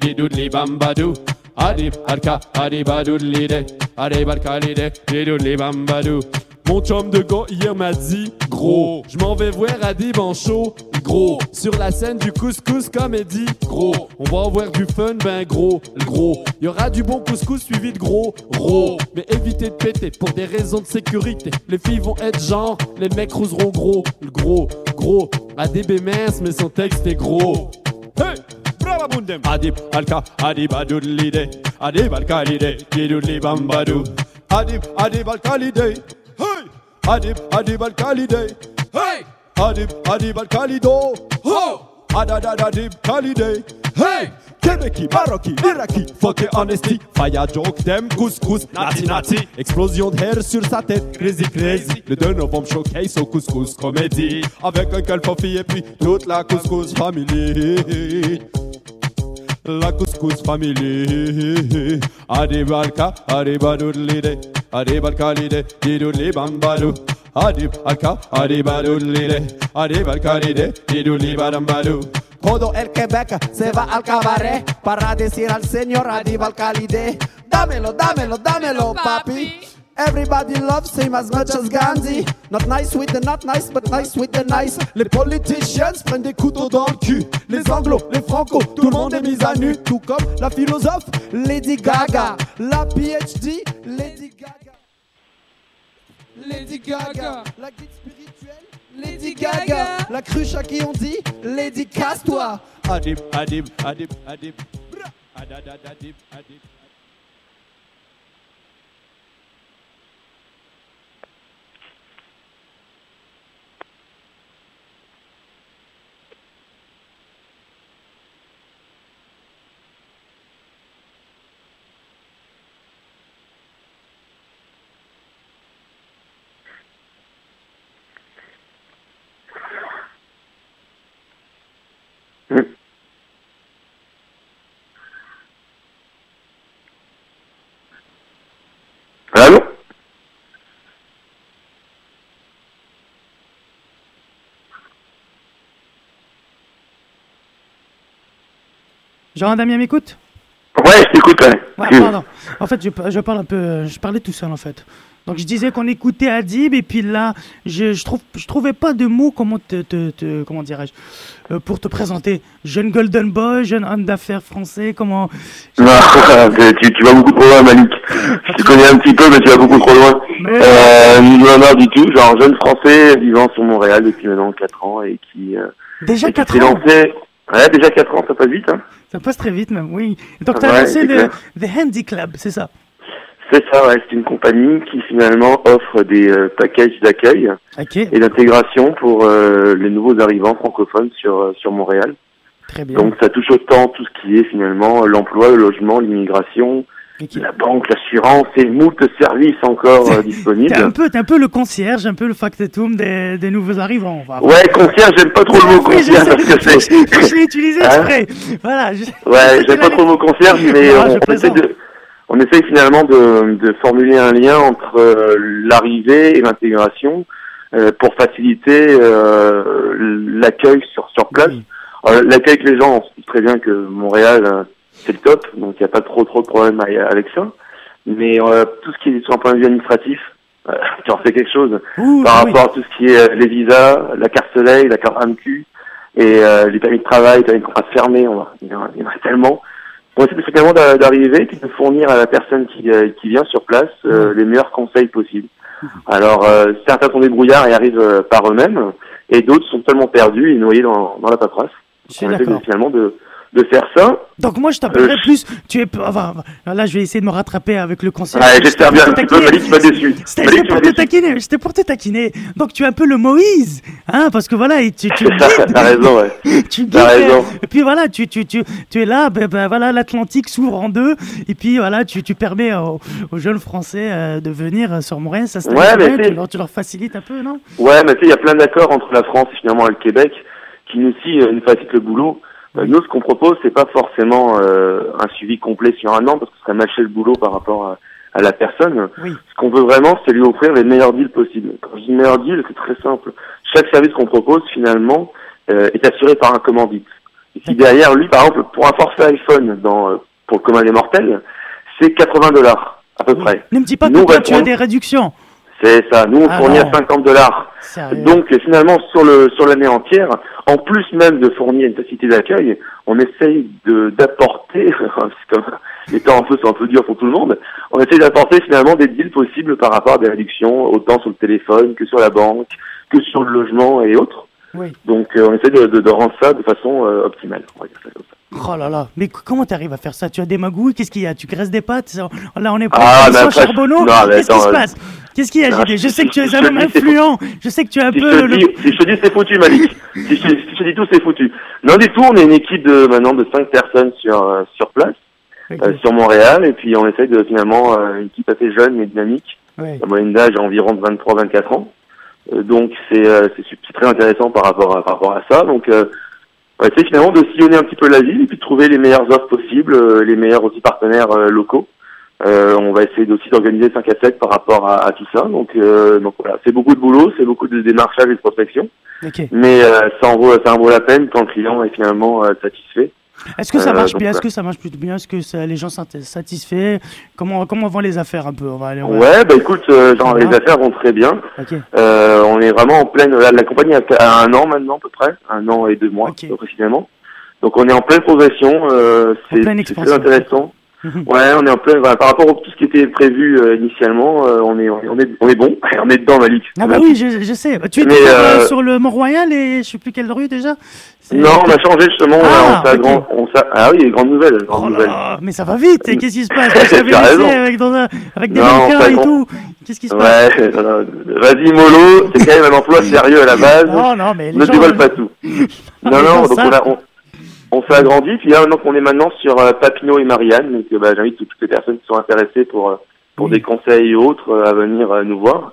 Didoudli Bambadou. Adib Alka, Adib Adoudlide. Adib Al-Khalidé, Didoudli Bambadou. Mon chum de gars hier m'a dit Gros, je m'en vais voir Adib en show Gros, sur la scène du couscous comédie. Gros, on va avoir du fun ben gros gros, y aura du bon couscous suivi de gros Gros, mais évitez de péter pour des raisons de sécurité. Les filles vont être genre, les mecs rouseront gros gros, gros, Adib est mince mais son texte est gros Adib Alka Adib Adoudlide Adib Al-Khalidé Didoudli Bambadou Adib Adib Al-Khalidé Hey! Adib Adib Al-Khalidé Hey! Adib Adib Al-Khalido Ho! Adadadadib Khalidé Hey! Québécois, Marocain, Iraki, fuck honesty Faya joke, dem, couscous, nati nati Explosion de hair sur sa tête, crazy crazy. Le 2 novembre showcase au couscous comédie. Avec un Fofi et puis toute la couscous family La couscous family. Adib Alka, Adib Adoudlide Adib Al-Khalidé, Didoudli Bambadou Adib Alka, Adib Adoudlide Adib Al-Khalidé, Didoudli Bambadou Todo el Quebec se va al cabaret para decir al señor Adib Al-Khalidé Dámelo, dámelo, dámelo, papi. Everybody loves him as much as Gandhi. Not nice with the not nice, but nice with the nice. Les politicians prennent des couteaux dans le cul. Les anglos, les franco, tout le monde est mis à nu. Tout comme la philosophe Lady Gaga. La PhD, Lady Gaga. Lady Gaga. La guide spirituelle, Lady Gaga. La cruche à qui on dit Lady casse-toi. Adib, Adib, Adib, Adib Bra. Adadadadib, Adib Jean Damien m'écoute? Ouais, je t'écoute, ouais. Ouais, pardon. En fait, je, je parle un peu, je parlais tout seul en fait. Donc je disais qu'on écoutait Adib et puis là, je, je trouve, je trouvais pas de mots comment te, te- te- comment dirais-je, euh, pour te présenter. Jeune Golden Boy, jeune homme d'affaires français, comment Non, tu, tu vas beaucoup trop loin, Malik. Je te connais un petit peu, mais tu vas beaucoup trop loin. Euh, non, non, du tout. Genre, jeune français vivant sur Montréal depuis maintenant 4 ans et qui... euh, Déjà et qui 4 s'est ans? lancé... Ouais, déjà 4 ans, ça passe vite. Hein. Ça passe très vite même, oui. Donc tu as Ouais, lancé le. The Handy Club, c'est ça? C'est ça, ouais, c'est une compagnie qui finalement offre des euh, packages d'accueil et d'intégration pour euh, les nouveaux arrivants francophones sur, euh, sur Montréal. très bien. Donc ça touche autant tout ce qui est finalement l'emploi, le logement, l'immigration, la banque, l'assurance et moult services encore euh, disponibles. T'es un, peu, t'es un peu le concierge, un peu le factotum des, des nouveaux arrivants. on va- Ouais, concierge, j'aime pas trop le mot concierge parce que c'est... Je l'ai utilisé Hein exprès. Voilà. je- Ouais, j'aime pas trop le mot concierge, mais Non, on, essaie de, on essaye finalement de, de formuler un lien entre euh, l'arrivée et l'intégration euh, pour faciliter euh, l'accueil sur sur place. L'accueil avec les gens, on sait très bien que Montréal euh, c'est le top, donc il n'y a pas trop trop de problèmes avec- ça. Mais euh, tout ce qui est sur un point de vue administratif, euh, tu en fais quelque chose Ouh, par oui. rapport à tout ce qui est euh, les visas, la carte soleil, la carte AMQ et euh, les permis de travail, les permis de contrat fermés, on va, il y en a, il y en a tellement. On essaie finalement d'a- d'arriver et de fournir à la personne qui, euh, qui vient sur place euh, les meilleurs conseils possibles. Alors euh, certains sont débrouillards et arrivent par eux-mêmes, et d'autres sont tellement perdus et noyés dans, dans la paperasse. On essaie finalement de, de faire ça. Donc moi je t'appellerai Euh, plus. Tu es. Enfin, là je vais essayer de me rattraper avec le concierge. Ouais, j'espère bien Malik, tu m'as déçu. C'était pour te taquiner. C'était pour te taquiner. Donc tu es un peu le Moïse, hein, parce que voilà, et tu, tu. T'as raison, ouais. tu guides, raison. Et puis voilà, tu, tu, tu, tu es là, ben, ben, voilà, l'Atlantique s'ouvre en deux, et puis voilà, tu, tu permets aux, aux jeunes Français euh, de venir sur Montréal, ça se Ouais, mais tu, leur, tu leur facilites un peu, non? Ouais, mais tu sais, il y a plein d'accords entre la France et finalement le Québec qui aussi euh, nous facilitent le boulot. Euh, nous, ce qu'on propose, c'est pas forcément euh, un suivi complet sur un an parce que serait mâcher le boulot par rapport à, à la personne. Oui. Ce qu'on veut vraiment, c'est lui offrir les meilleurs deals possibles. Quand je dis meilleurs deals, c'est très simple. Chaque service qu'on propose, finalement, euh, est assuré par un commandite. Et si derrière lui, par exemple, pour un forfait iPhone dans, euh, pour le commun des mortels, c'est 80 dollars à peu près. Ne me dis pas que toi, tu as des réductions. C'est ça. Nous, on Ah fournit non. à 50 dollars. Donc, finalement, sur le sur l'année entière, en plus même de fournir une facilité d'accueil, on essaye de d'apporter, comme les temps un peu sont un peu durs pour tout le monde, on essaye d'apporter finalement des deals possibles par rapport à des réductions, autant sur le téléphone que sur la banque, que sur le logement et autres. Oui. Donc, euh, on essaie de, de, de rendre ça de façon euh, optimale. on va dire ça comme ça. Oh là là, mais comment tu arrives à faire ça? Tu as des magouilles? Qu'est-ce qu'il y a? Tu graisses des pâtes Là, on est Ah, pas sans après, Charbonneau? Qu'est-ce qui se euh, passe? Qu'est-ce qu'il y a, non, JD Je sais que tu es un je homme influent. Je sais que tu es un Si je, peu le. dis, si je te dis c'est foutu, Malik. si, je, si je te dis tout, c'est foutu. Non, du tout, on est une équipe de maintenant de cinq personnes sur euh, sur place, euh, sur Montréal, et puis on essaye de finalement euh, une équipe assez jeune mais dynamique. Ouais. La moyenne d'âge est environ de 23-24 ans. Euh, donc c'est euh, c'est très intéressant par rapport à par rapport à ça. Donc euh, on va essayer finalement de sillonner un petit peu la ville et puis de trouver les meilleures offres possibles, euh, les meilleurs aussi partenaires euh, locaux. Euh, on va essayer aussi d'organiser 5 à 7 par rapport à, à tout ça. Donc, euh, donc voilà, c'est beaucoup de boulot, c'est beaucoup de démarchage et de prospection. Ok. Mais euh, ça, en vaut, ça en vaut la peine quand le client est finalement euh, satisfait. Est-ce que ça Euh, marche bien? Est-ce que ça marche plutôt bien? Est-ce que ça- les gens sont satisfaits? Comment comment vont les affaires un peu? On va aller. on va- Ouais, bah écoute, euh, genre, les affaires vont très bien. Euh, on est vraiment en pleine. La, la compagnie a, un an maintenant à peu près, un an et deux mois précisément. Donc on est en pleine progression. C'est très intéressant. Ouais, on est en plein. par rapport à tout ce qui était prévu euh, initialement, euh, on est on est on est, on est bon. on est dedans, Malik. Ah bah oui, je, je sais. Tu étais euh, sur le Mont-Royal et je sais plus quelle rue déjà Non, on a changé justement. Ah, on s'est ok. agrand- on ah oui, grande nouvelle, grande nouvelle. Ah, mais ça va vite. et Qu'est-ce qui se passe? Avec, dans un- avec des Non, et tout. Qu'est-ce qui se passe? Ouais, vas-y mollo, c'est quand même un emploi sérieux à la base. Non, non, mais les ne gens- dévoile pas tout. non, non, donc on, a, on, on s'est agrandi, puis là maintenant qu'on est maintenant sur euh, Papineau et Marianne, donc euh, bah, j'invite toutes les personnes qui sont intéressées pour euh, pour des conseils et autres à venir nous voir.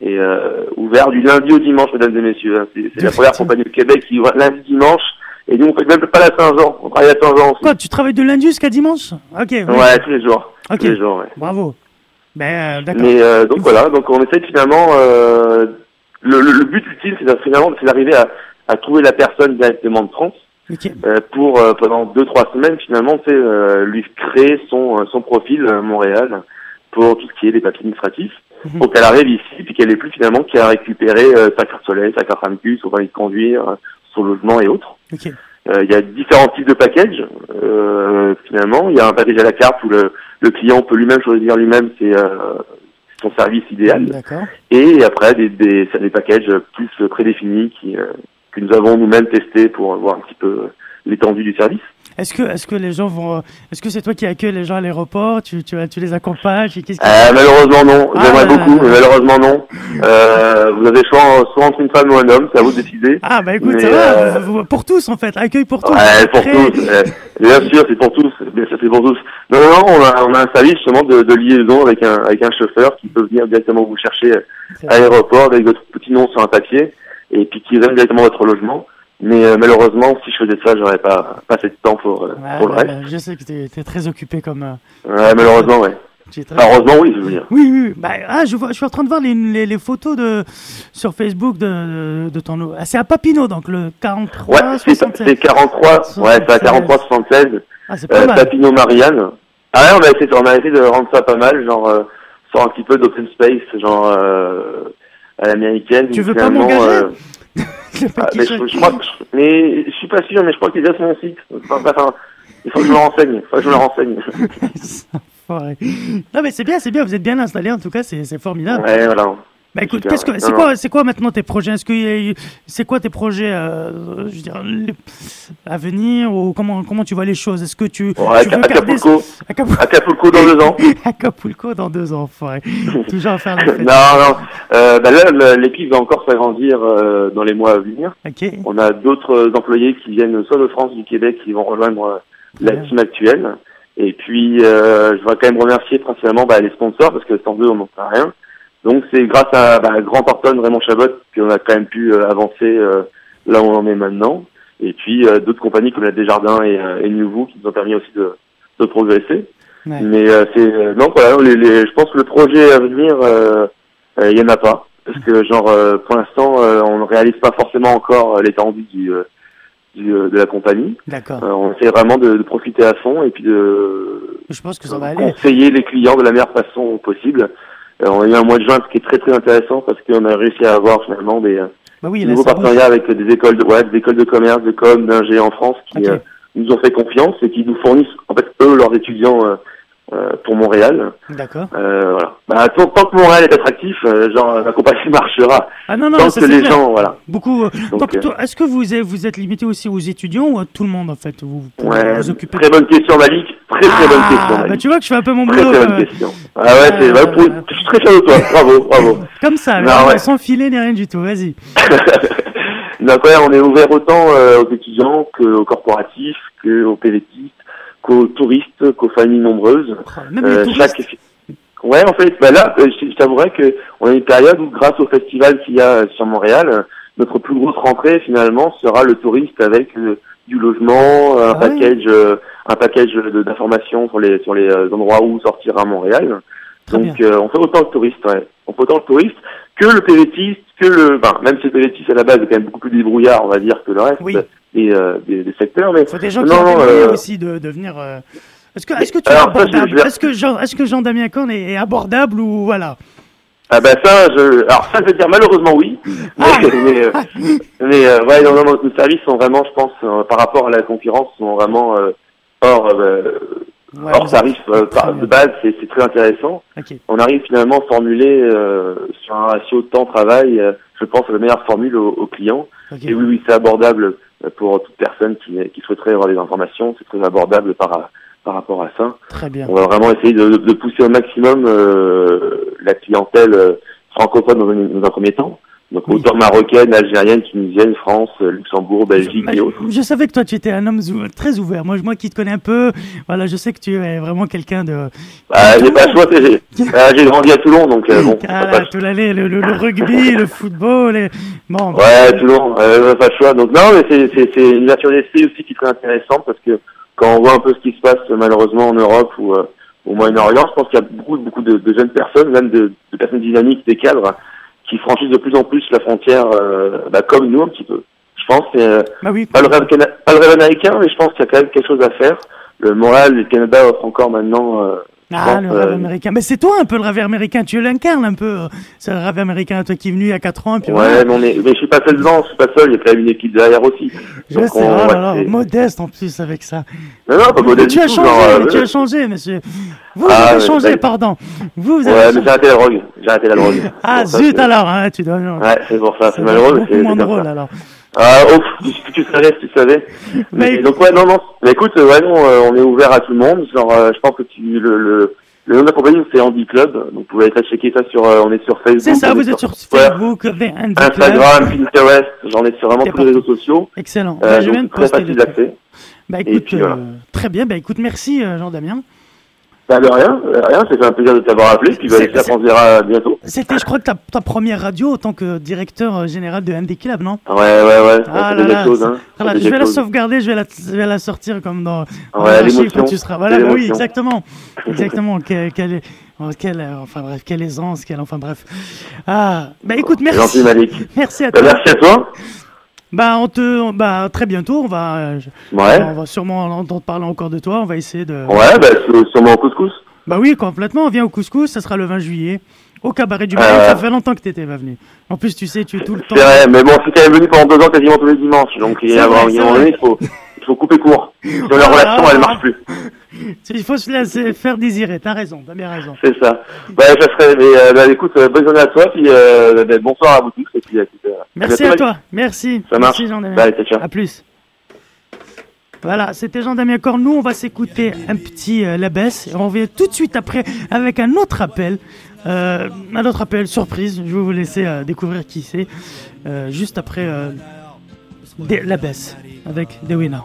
Et euh, ouvert du lundi au dimanche, mesdames et messieurs. hein. C'est la première compagnie du Québec qui ouvre lundi dimanche. Et nous on fait même pas la Saint-Jean, on travaille à Saint-Jean aussi. Quoi, tu travailles de lundi jusqu'à dimanche? Ok. Ouais, tous les jours. Ok. Tous les jours, ouais. Bravo. Ben, euh, d'accord. Mais euh, donc voilà, donc on essaie finalement euh, le, le, le but ultime, c'est finalement c'est d'arriver à, à trouver la personne directement de France Ok. euh, pour euh, pendant deux trois semaines finalement c'est euh, lui créer son son profil Montréal pour tout ce qui est les papiers administratifs Mhm. pour qu'elle arrive ici puis qu'elle ait plus finalement qu'à récupérer euh, sa carte soleil, sa carte AMQ, son permis de conduire, son logement et autres. Ok. Euh, Il y a différents types de packages. Euh, finalement, il y a un package à la carte où le, le client peut lui-même choisir lui-même ses, euh, son service idéal. Et après, des, des, des packages plus prédéfinis qui, euh, que nous avons nous-mêmes testés pour voir un petit peu l'étendue du service. Est-ce que, est-ce que les gens vont, euh, est-ce que c'est toi qui accueilles les gens à l'aéroport? Tu, tu, tu les accompagnes? Qu'est-ce qui- Euh, malheureusement non, Ah, j'aimerais beaucoup, mais malheureusement non. Euh, vous avez choix soit entre une femme ou un homme, c'est à vous de décider. Ah bah écoute, Mais, ça va, euh, pour tous en fait, accueil pour tous. Ouais, pour Très- tous. euh, bien sûr, c'est pour tous. Bien sûr, c'est pour tous. Non, non, non, on a, on a un service justement de, de liaison avec un, avec un chauffeur qui peut venir directement vous chercher euh, à l'aéroport avec votre petit nom sur un papier et puis qui donne directement votre logement. Mais euh, malheureusement, si je faisais ça, j'aurais pas, pas assez de temps pour, euh, Ouais, pour le ouais, reste. je sais que t'es es très occupé comme. euh, Ouais, malheureusement, ouais. tu très- Enfin, heureusement, oui, je veux dire. Oui, oui. Bah, ah, je, vois, je suis en train de voir les, les, les photos de, sur Facebook de, de ton. Ah, c'est à Papineau, donc le 43, Ouais, c'est 67. c'est 43, ouais, c'est à 43, 76. Ah, c'est pas euh, mal. Papineau Marianne. Ah ouais, on a essayé, on a essayé de rendre ça pas mal, genre, sur un petit peu d'open space, genre, à l'américaine. Tu veux pas m'engager euh, ah, mais je, je crois je- mais je suis pas sûr, mais je crois qu'il est déjà sur mon site. Enfin, enfin, il faut que je me renseigne, il faut que je me renseigne. Non, mais c'est bien, c'est bien. Vous êtes bien installé, en tout cas, c'est formidable. ouais, voilà. Bah écoute, qu'est-ce que ouais. c'est quoi, c'est quoi maintenant tes projets? Est-ce que c'est quoi tes projets, euh, je veux dire, les- à venir ou comment comment tu vois les choses? Est-ce que tu, Ouais, tu veux Aca- garder Acapulco. Dans deux ans. Acapulco dans deux ans, ouais. Toujours à faire la fête. non, non. Euh, bah là, l'équipe va encore s'agrandir euh, dans les mois à venir. Ok. On a d'autres employés qui viennent soit de France, du Québec, qui vont rejoindre euh, la team actuelle. Et puis, euh, je voudrais quand même remercier principalement bah, les sponsors, parce que sans eux, on n'en fait rien. Donc, c'est grâce à bah, Grand Thornton, Raymond Chabot, qu'on a quand même pu euh, avancer euh, là où on en est maintenant. Et puis, euh, d'autres compagnies comme la Desjardins et, euh, et Nouveau qui nous ont permis aussi de, de progresser. Ouais. Mais euh, c'est euh, non voilà, les, les- je pense que le projet à venir, il y en a pas parce que genre euh, pour l'instant euh, on ne réalise pas forcément encore euh, l'étendue du, du de la compagnie. D'accord. On essaie vraiment de, de profiter à fond et puis de Je pense que ça va aller. conseiller les clients de la meilleure façon possible. Euh, on a eu un mois de juin qui est très très intéressant parce qu'on a réussi à avoir finalement des euh, Bah oui, nouveaux partenariats avec des écoles de ouais, des écoles de commerce, de com, d'ingé en France qui euh, nous ont fait confiance et qui nous fournissent en fait eux leurs étudiants euh, pour Montréal. D'accord. Euh, voilà. Bah, tant, tant que Montréal est attractif, euh, genre la compagnie marchera. Ah non non, tant ça que les clair. gens, voilà. Beaucoup. est-ce que vous êtes, vous êtes limité aussi aux étudiants ou à tout le monde en fait? Vous, vous Ouais, vous occupez très bonne question Malik, très très bonne question Ah, bah Malik. tu vois que je fais un peu mon Très boulot. très bonne euh, question. Ah ouais, c'est, bah, pour- je suis très fier de toi, bravo, bravo. Comme ça, Non, ouais. sans filet ni rien du tout. Vas-y. Donc ouais, on est ouvert autant aux étudiants qu'aux corporatifs, qu'aux PVTistes, qu'aux touristes, qu'aux familles nombreuses. même les touristes. chaque... Ouais, en fait, bah là, euh, je t'avouerais que on a une période où, grâce au festival qu'il y a euh, sur Montréal, euh, notre plus grosse rentrée finalement sera le touriste avec euh, du logement, euh, un Ah package, euh, un package d'informations sur les sur les euh, endroits où sortir à Montréal. Très Donc euh, on fait autant le touriste, ouais. On fait autant le touriste que le PVTiste, que le, ben, même si le PVTiste à la base est quand même beaucoup plus débrouillard, on va dire, que le reste des, euh, des, des secteurs, mais faut des gens qui ont euh, aussi de, de venir. euh, Est-ce que, est-ce que tu es alors, abordable? vais- Est-ce que Jean, est-ce que Jean Damien Corn est, est abordable ou voilà? Ah ben ça, je... alors ça, je veux dire malheureusement oui, mais, mais, euh, mais, euh, ouais, non, non, nos services sont vraiment, je pense, par rapport à la concurrence, sont vraiment euh, hors, euh, hors tarif euh, par- de base, c'est très intéressant. Ok. On arrive finalement à formuler euh, sur un ratio temps-travail, euh, je pense, la meilleure formule aux, aux clients. Ok. Et oui, oui, c'est abordable euh, pour toute personne qui, qui souhaiterait avoir des informations, c'est très abordable par, par rapport à ça. Très bien. On va vraiment essayer de, de pousser au maximum euh, la clientèle euh, francophone dans un, dans un premier temps. Donc autant marocaine, algérienne, tunisienne, France, euh, Luxembourg, Belgique et autres. Je savais que toi tu étais un homme très ouvert. Moi, je- moi qui te connais un peu, voilà, je sais que tu es vraiment quelqu'un de. Ah, j'ai pas j'ai ah, j'ai grandi à Toulon, donc euh, bon. Ah là, tout le, le, le rugby, le football. Et... Bon. Ouais, Toulon, euh, pas le choix. Donc non, mais c'est une ouverture d'esprit aussi qui est très intéressante parce que quand on voit un peu ce qui se passe malheureusement en Europe ou euh, au Moyen-Orient, je pense qu'il y a beaucoup beaucoup de, de jeunes personnes, même de, de personnes dynamiques, des cadres, qui franchissent de plus en plus la frontière, euh, bah, comme nous un petit peu. Je pense que euh, Bah oui. pas le rêve pas le rêve américain, mais je pense qu'il y a quand même quelque chose à faire. Le Montréal et le Canada offrent encore maintenant. Ah, le rêve euh, américain. Mais c'est toi un peu le rêve américain. Tu l'incarnes un peu. C'est le rêve américain, toi qui es venu il y a 4 ans. Et puis Ouais, voilà. mais, on est, mais je suis pas seul devant, je suis pas seul, il y a quand même une équipe derrière aussi. Je Donc sais, on- oh c'est- modeste en plus avec ça. Non, non, pas Mais modeste tu du as changé, genre, tu as changé, monsieur. Vous, Ah, vous avez changé, pardon. Vous, vous Ouais, avez mais j'ai arrêté la drogue. J'ai arrêté la drogue. Ah ça, zut alors, hein, tu dois. Ouais, c'est pour ça, c'est malheureux, mais c'est moins drôle alors. Ah, si tu savais, tu savais. Mais, donc ouais, non, non. Mais écoute, ouais, non, euh, on est ouvert à tout le monde. Genre, euh, je pense que tu, le, le, le nom de la compagnie, c'est Andy Club. Donc vous pouvez aller checker ça sur, euh, on est sur Facebook. C'est ça, vous êtes sur Twitter, Facebook, Club. Instagram, Pinterest. J'en ai sur vraiment tous les réseaux sociaux. Excellent. Euh, Bah, je donc viens de très poster facile le d'accès. Bah écoute, puis, voilà. euh, très bien. Bah écoute, merci Jean-Damien. Bah, de rien, de rien, c'est un plaisir de t'avoir appelé. Puis bah, j'espère qu'on se verra bientôt. C'était, je crois, que ta, ta première radio en tant que directeur euh, général de Andy Club, non? Ouais, ouais, ouais. Ah là là, choses, hein. Je vais la sauvegarder, je vais la, je vais la sortir comme dans, dans Ouais, l'émotion. tu seras. Voilà, bah oui, exactement, exactement. quelle, quelle, oh, quelle, euh, enfin bref, quelle aisance, quelle, enfin bref. Ah, bah écoute, merci. gentil, Malik. Merci à Bah, toi. merci à toi. Bah on te, bah très bientôt, on va, euh, je- Ouais. on va sûrement entendre parler encore de toi. On va essayer de. Ouais, bah, sûrement au couscous. Bah oui, complètement. Viens au couscous, ça sera le 20 juillet. Au cabaret du Euh, Marais, ça fait longtemps que t'étais pas venu. En plus, tu sais, tu es tout le temps. C'est vrai, mais bon, même venu pendant deux ans quasiment tous les dimanches. Donc, il y a un moment vrai. donné, il faut, il faut couper court. Sinon, la relation, elle marche plus. Il faut se laisser faire désirer. T'as raison, t'as bien raison. C'est ça. Bah, ça serait, mais, euh, bah, écoute, euh, bonne journée à toi, puis, euh, bah, bonsoir à vous tous, et puis, écoute, Merci à toi. Merci. Ça marche. Merci Jean-Damien. Bye, ciao, ciao. À plus. Voilà, c'était Jean-Damien Corne. Nous, on va s'écouter un petit La Baisse. Et on revient tout de suite après avec un autre appel. Un autre appel, surprise. Je vais vous laisser découvrir qui c'est. juste après La Baisse avec Dewina.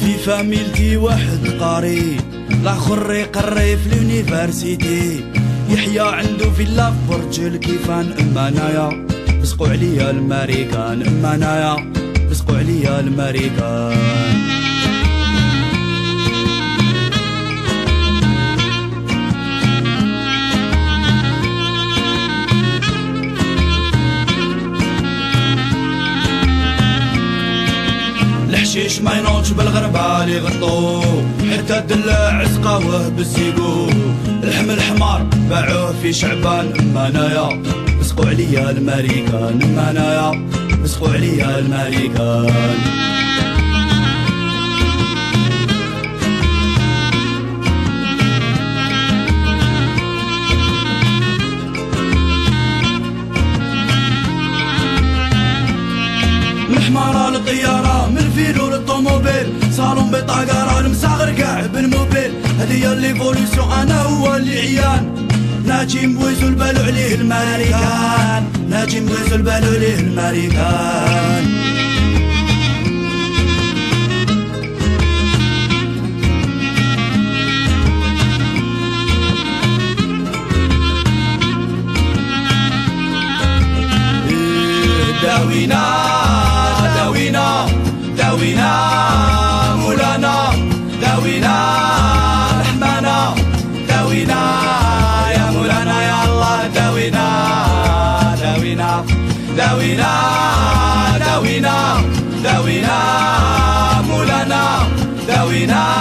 في فاميلتي واحد قاري الآخر يقري في اليونيفرسيتي يحيى عنده فيلا في برج الكيفان أما انايا لصقوا عليا الماريكان أما انايا لصقوا عليا الماريكان الحشيش ما ينوضش بالغربة اللي غطوه حتى الدلاع عسقاوه بالسيقو الحم الحمار باعوه في شعبان أما انايا لصقوا عليا الماريكان أما انايا لصقوا عليا الماريكان. صالون بطاقرة المساغر كاع بالموبيل. هذه ليفوليسيون أنا هو اللي عيان. ناجي مبويزو البالو عليه الماريكان. ناجي مبويزو البالو عليه الماريكان. داوينا داوينا داوينا. داوينا داوينا داوينا مولانا داوينا.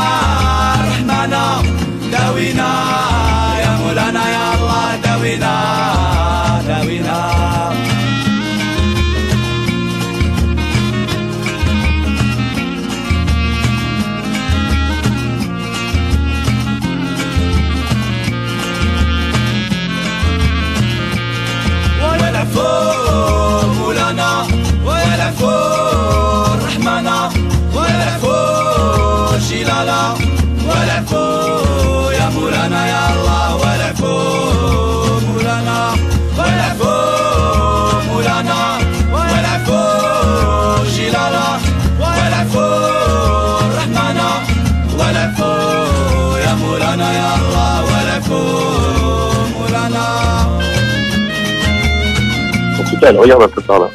Elle regarde un peu par là.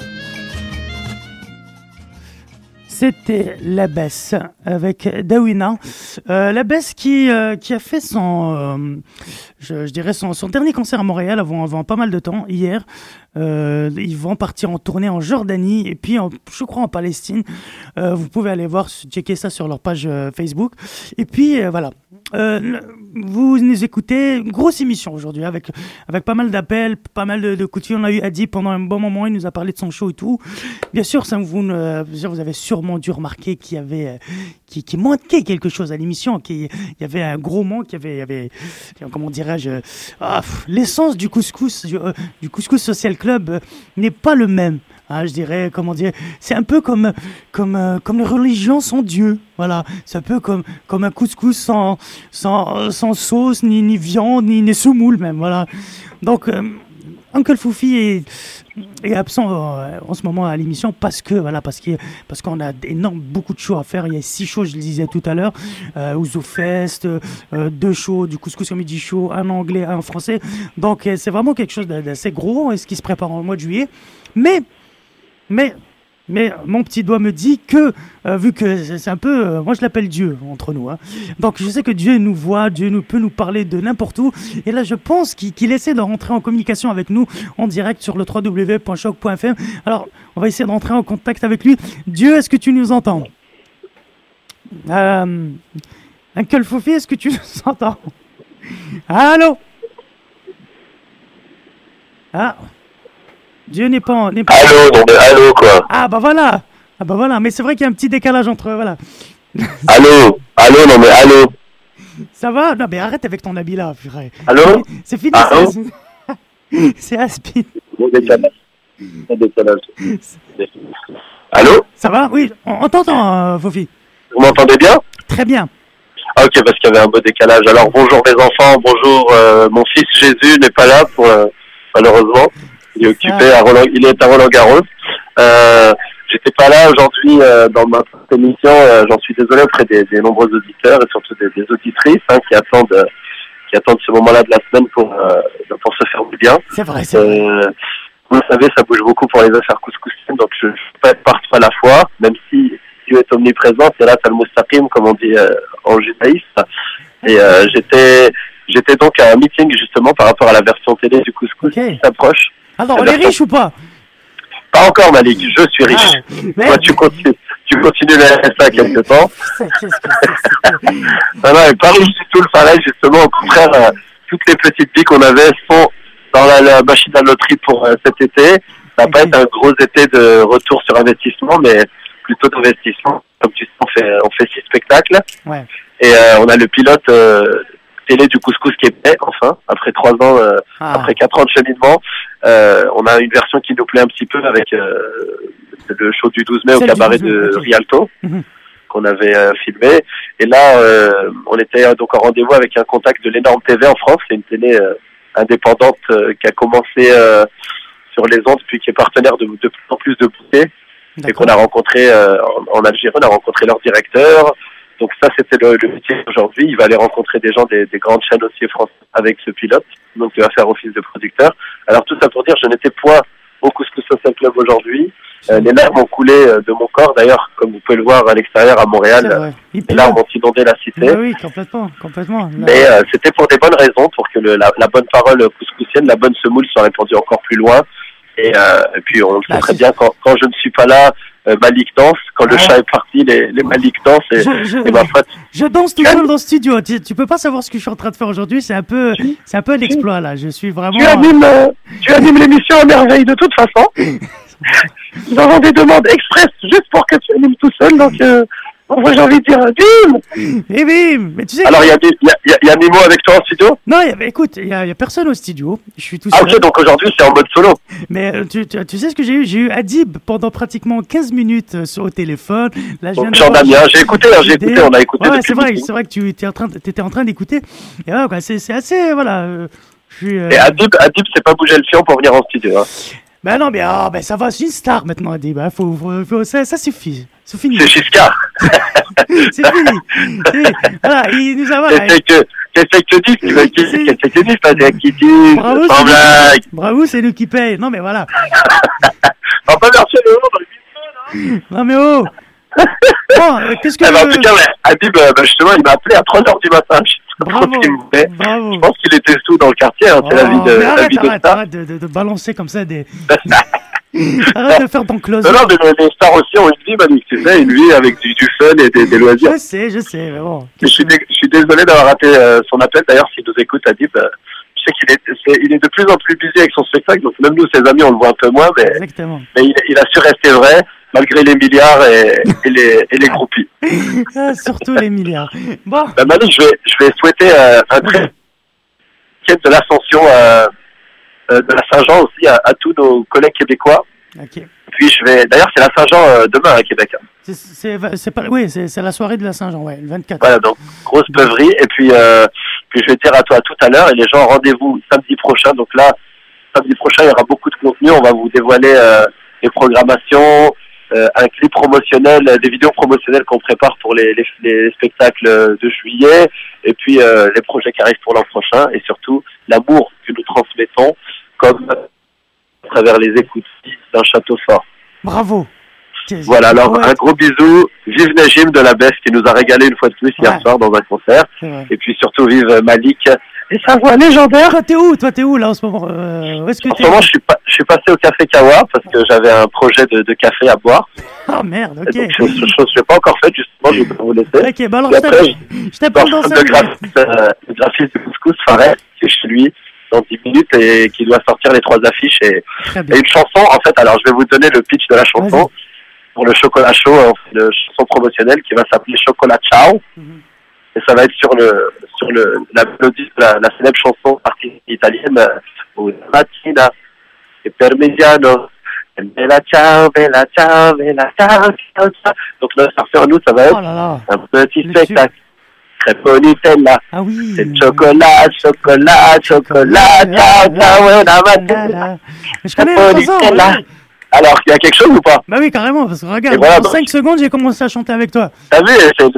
C'était La Baisse avec Dawina. Euh, la Baisse qui, euh, qui a fait son, euh, je, dirais son, dernier concert à Montréal avant, pas mal de temps, hier. Euh, ils vont partir en tournée en Jordanie et puis je crois en Palestine. Euh, vous pouvez aller voir, checker ça sur leur page euh, Facebook. Et puis voilà. Vous nous écoutez, grosse émission aujourd'hui avec avec pas mal d'appels, pas mal de, de coups. On a eu Adi pendant un bon moment, il nous a parlé de son show et tout. Bien sûr, vous avez sûrement dû remarquer qu'il y avait qui, qui manquait quelque chose à l'émission, il y avait un gros manque, il y avait, y avait comment dirais-je, euh, ah, l'essence du couscous du, euh, du couscous social club euh, n'est pas le même. hein, je dirais, comment dire, c'est un peu comme, comme, euh, comme les religions sans Dieu. Voilà, c'est un peu comme, comme un couscous sans, sans, sans sauce, ni, ni viande, ni, ni semoule même. Voilà. Donc, euh, Uncle Foufi est, est absent euh, en ce moment à l'émission parce que voilà parce que parce qu'on a énorme beaucoup de shows à faire. Il y a six shows, je le disais tout à l'heure, euh, Ouzo Fest, euh, deux shows, du couscous comedy show, un anglais, un français. Donc euh, c'est vraiment quelque chose d'a- d'assez gros et ce qui se prépare en mois de juillet. Mais mais mais mon petit doigt me dit que, euh, vu que c'est un peu, euh, moi je l'appelle Dieu entre nous, hein. donc je sais que Dieu nous voit, Dieu nous peut nous parler de n'importe où, et là je pense qu'il qu'il essaie de rentrer en communication avec nous en direct sur le www.choc.fm. Alors on va essayer de rentrer en contact avec lui. Dieu, est-ce que tu nous entends? Euh, Uncle Fofi, est-ce que tu nous entends? Allô? Ah Dieu n'est pas, en- n'est pas. Allô, non mais allô quoi. Ah bah voilà Ah bah voilà, mais c'est vrai qu'il y a un petit décalage entre... Voilà. Allô, allô, non mais allô. Ça va? Non mais arrête avec ton habit là, purée. Allô? C'est fini, Allô c'est- c'est Aspin. Bon décalage. Bon décalage. Allô? Ça va? Oui, on, t'entend, euh, Fofi. Vous m'entendez bien? Très bien. Ah, ok, parce qu'il y avait un beau décalage. Alors bonjour les enfants, bonjour. euh, mon fils Jésus n'est pas là pour euh, malheureusement. Il est occupé à Roland, il est à Roland Garros. Euh, J'étais pas là aujourd'hui euh, dans ma émission. euh, J'en suis désolé auprès des, des nombreux auditeurs et surtout des, des auditrices hein, qui attendent euh, qui attendent ce moment-là de la semaine pour euh, pour se faire du bien. C'est vrai, c'est. Euh, vous le savez, ça bouge beaucoup pour les affaires couscoussiennes, donc je ne peux pas être partout à la fois, même si Dieu est omniprésent, c'est là, le mustaqim, comme on dit euh, en judaïsme. Et euh, j'étais j'étais donc à un meeting justement par rapport à la version télé du couscous qui s'approche. Alors, La on est riche ou pas Pas encore, Malik, je suis riche. Toi, tu continues, tu continues le RSA quelque temps. Non, non, pas riche du tout le pareil, justement. Au contraire, euh, toutes les petites billes qu'on avait sont dans la, la machine à loterie pour euh, cet été. Ça va pas être un gros été de retour sur investissement, mais plutôt d'investissement. Comme tu sais, on fait, on fait six spectacles. Ouais. Et euh, on a le pilote euh, télé du couscous qui est prêt, enfin, après trois ans, euh, Ah. après quatre ans de cheminement. Euh, on a une version qui nous plaît un petit peu avec euh, le show du 12 mai au cabaret 12 mai, de. Rialto Mhm. qu'on avait euh, filmé. Et là, euh, on était euh, donc en rendez-vous avec un contact de l'énorme TV en France. C'est une télé euh, indépendante euh, qui a commencé euh, sur les ondes, puis qui est partenaire de, de plus en plus de bouquets. Et qu'on a rencontré euh, en, en Algérie, on a rencontré leur directeur. Donc ça, c'était le, le métier aujourd'hui. Il va aller rencontrer des gens des, des grandes chaînes aussi françaises avec ce pilote. Donc il va faire office de producteur. Alors tout ça pour dire, je n'étais point au Couscous Social Club aujourd'hui. Euh, les larmes ont coulé euh, de mon corps. D'ailleurs, comme vous pouvez le voir à l'extérieur à Montréal, les larmes ont inondé la cité. Oui, complètement, complètement. Mais euh, c'était pour des bonnes raisons, pour que le- la, la bonne parole couscoussienne, la bonne semoule soit répandue encore plus loin. Et, euh, et puis on le Bah, sait très bien, quand, quand je ne suis pas là, euh, Malik danse. Quand le Ouais. chat est parti, les, les. Et, Je- je- et ma foi, Je danse tout seul dans le studio. Tu, tu peux pas savoir ce que je suis en train de faire aujourd'hui. C'est un peu, c'est un peu l'exploit là. Je suis vraiment. tu animes, euh, tu animes l'émission à merveille de toute façon. Nous avons des demandes express juste pour que tu animes tout seul. Donc, euh, vrai, j'ai envie de dire, bim Et bim Mais tu sais. Alors, il y, a, y, a, y a- y a Nemo avec toi en studio? Non, y a- écoute, il y, a personne au studio. Je suis tout Ah, seul. ok, donc aujourd'hui, c'est en mode solo. Mais euh, tu, tu, tu sais ce que j'ai eu? J'ai eu Adib pendant pratiquement 15 minutes euh, sur, au téléphone. Là, je viens Donc, j'en. J'ai écouté, hein, j'ai écouté, on a écouté Ouais, c'est vrai, c'est vrai que tu étais en train, t'étais en train d'écouter. Et quoi, c'est, c'est assez, voilà. euh, suis. euh, Et Adib, Adib s'est pas bougé le fion pour venir en studio. Hein. Ben non, mais ah, ben ça va, c'est une star maintenant, Adib. hein, faut, faut, faut- ça, ça suffit. C'est fini. C'est Giscard. c'est fini. Voilà, il nous a. Voilà, Qu'est-ce que qu'est-ce que tu dis Tu veux Qu'est-ce que tu dis Pas qui dit Bravo, c'est blague. bravo, c'est nous qui paye. Non, mais voilà. On peut verser le haut dans le Non, mais oh. Bon, euh, qu'est-ce que. Eh ben, en tout cas, ouais, Adib, euh, ben, justement, il m'a appelé à 3h du matin. Fait. Je pense qu'il était sous dans le quartier. hein, c'est la vie de, mais la arrête, vie de arrête, star. arrête de, de, de balancer comme ça des. Arrête de faire ton close. Non, non, les stars aussi ont une vie, Malik, tu sais, une vie avec du, du fun et des, des loisirs. Je sais, je sais, mais bon. Je suis, dé- je suis désolé d'avoir raté euh, son appel. D'ailleurs, s'il nous écoute, Adib, euh, je sais qu'il est, il est de plus en plus busy avec son spectacle. Donc même nous, ses amis, on le voit un peu moins, mais, Exactement. mais il, il a su rester vrai malgré les milliards et, et les, et les groupies. Ah, surtout les milliards. Bon, Malik, je vais, je vais souhaiter euh, un très de l'ascension euh, de la Saint-Jean aussi à, à tous nos collègues québécois. ok. Puis je vais, d'ailleurs, c'est la Saint-Jean euh, demain à Québec. C'est- pas, oui, c'est c'est la soirée de la Saint-Jean, ouais, le 24. Voilà, donc grosse peuverie. Et puis, euh, puis je vais dire à toi tout à l'heure. Et les gens, rendez-vous samedi prochain. Donc là, samedi prochain, il y aura beaucoup de contenu. On va vous dévoiler euh, les programmations, euh, un clip promotionnel, euh, des vidéos promotionnelles qu'on prépare pour les, les, les spectacles de juillet. Et puis euh, les projets qui arrivent pour l'an prochain. Et surtout, l'amour que nous transmettons comme à travers les écoutes d'un château fort. Bravo. Voilà, alors Ouais. un gros bisou. Vive Najim de la Besse qui nous a régalé une fois de plus hier Ouais. soir dans un concert. C'est. Et puis surtout vive Malik et sa voix légendaire. Toi, t'es où? Toi, t'es où là en ce moment? Euh, Où est-ce que En ce moment, je suis, pas, je suis passé au Café Kawa parce que j'avais un projet de, de café à boire. Ah merde, donc, ok. que je n'ai pas encore faite, justement, je vais vous laisser. Ok, bah alors je après, t'appelle- je t'appelle dans le 5 minutes. graphiste, euh, le graphiste de Couscous, Fares, qui est chez lui dans 10 minutes et qui doit sortir les trois affiches et, une chanson. En fait, alors je vais vous donner le pitch de la chanson pour le chocolat chaud, une chanson promotionnelle qui va s'appeler Chocolat Ciao. Mhm. Et ça va être sur le sur le la mélodie de la, la célèbre chanson italienne Una mattina e parmigiano Bella ciao, bella ciao, bella ciao, ciao, ciao. Donc là, ça nous, ça va être Oh là là. un petit spectacle crêpe au Nutella. Ah oui. C'est chocolat, chocolat, chocolat, ah, ciao, ciao, ouais, la Je connais la chanson. Alors, il y a quelque chose ou pas? Bah oui, carrément, parce que regarde, voilà, en 5 secondes, j'ai commencé à chanter avec toi. T'as vu,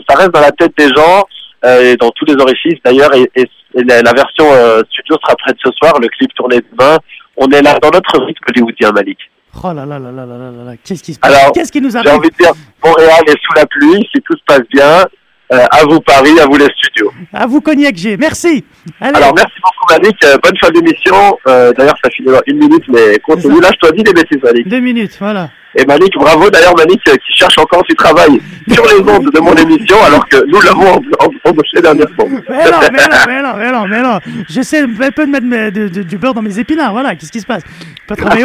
ça reste dans la tête des gens, euh, et dans tous les orifices d'ailleurs, et, la, version euh, studio sera prête ce soir, le clip tourné demain. On est là dans notre rythme hollywoodien, Malik. Oh là là là là là là là, qu'est-ce qui se passe? Qu'est-ce qui nous arrive? J'ai envie de dire, Montréal est sous la pluie, si tout se passe bien, euh, à vous Paris, à vous les studios. À vous Cognac G, merci. Allez. Alors merci beaucoup Malik, Euh, bonne fin d'émission. Euh, d'ailleurs ça finit dans une minute, mais continue. Là je dois dire des bêtises Malik. Deux minutes, voilà. Et Malik, bravo d'ailleurs Malik euh, qui cherche encore du travail sur les ondes de mon émission alors que nous l'avons em- em- embauché dernièrement. Mais non, mais non, mais non, mais non, mais non. J'essaie un peu de mettre mes- de- de- du beurre dans mes épinards, voilà. Qu'est-ce qui se passe? Pas que moi. euh,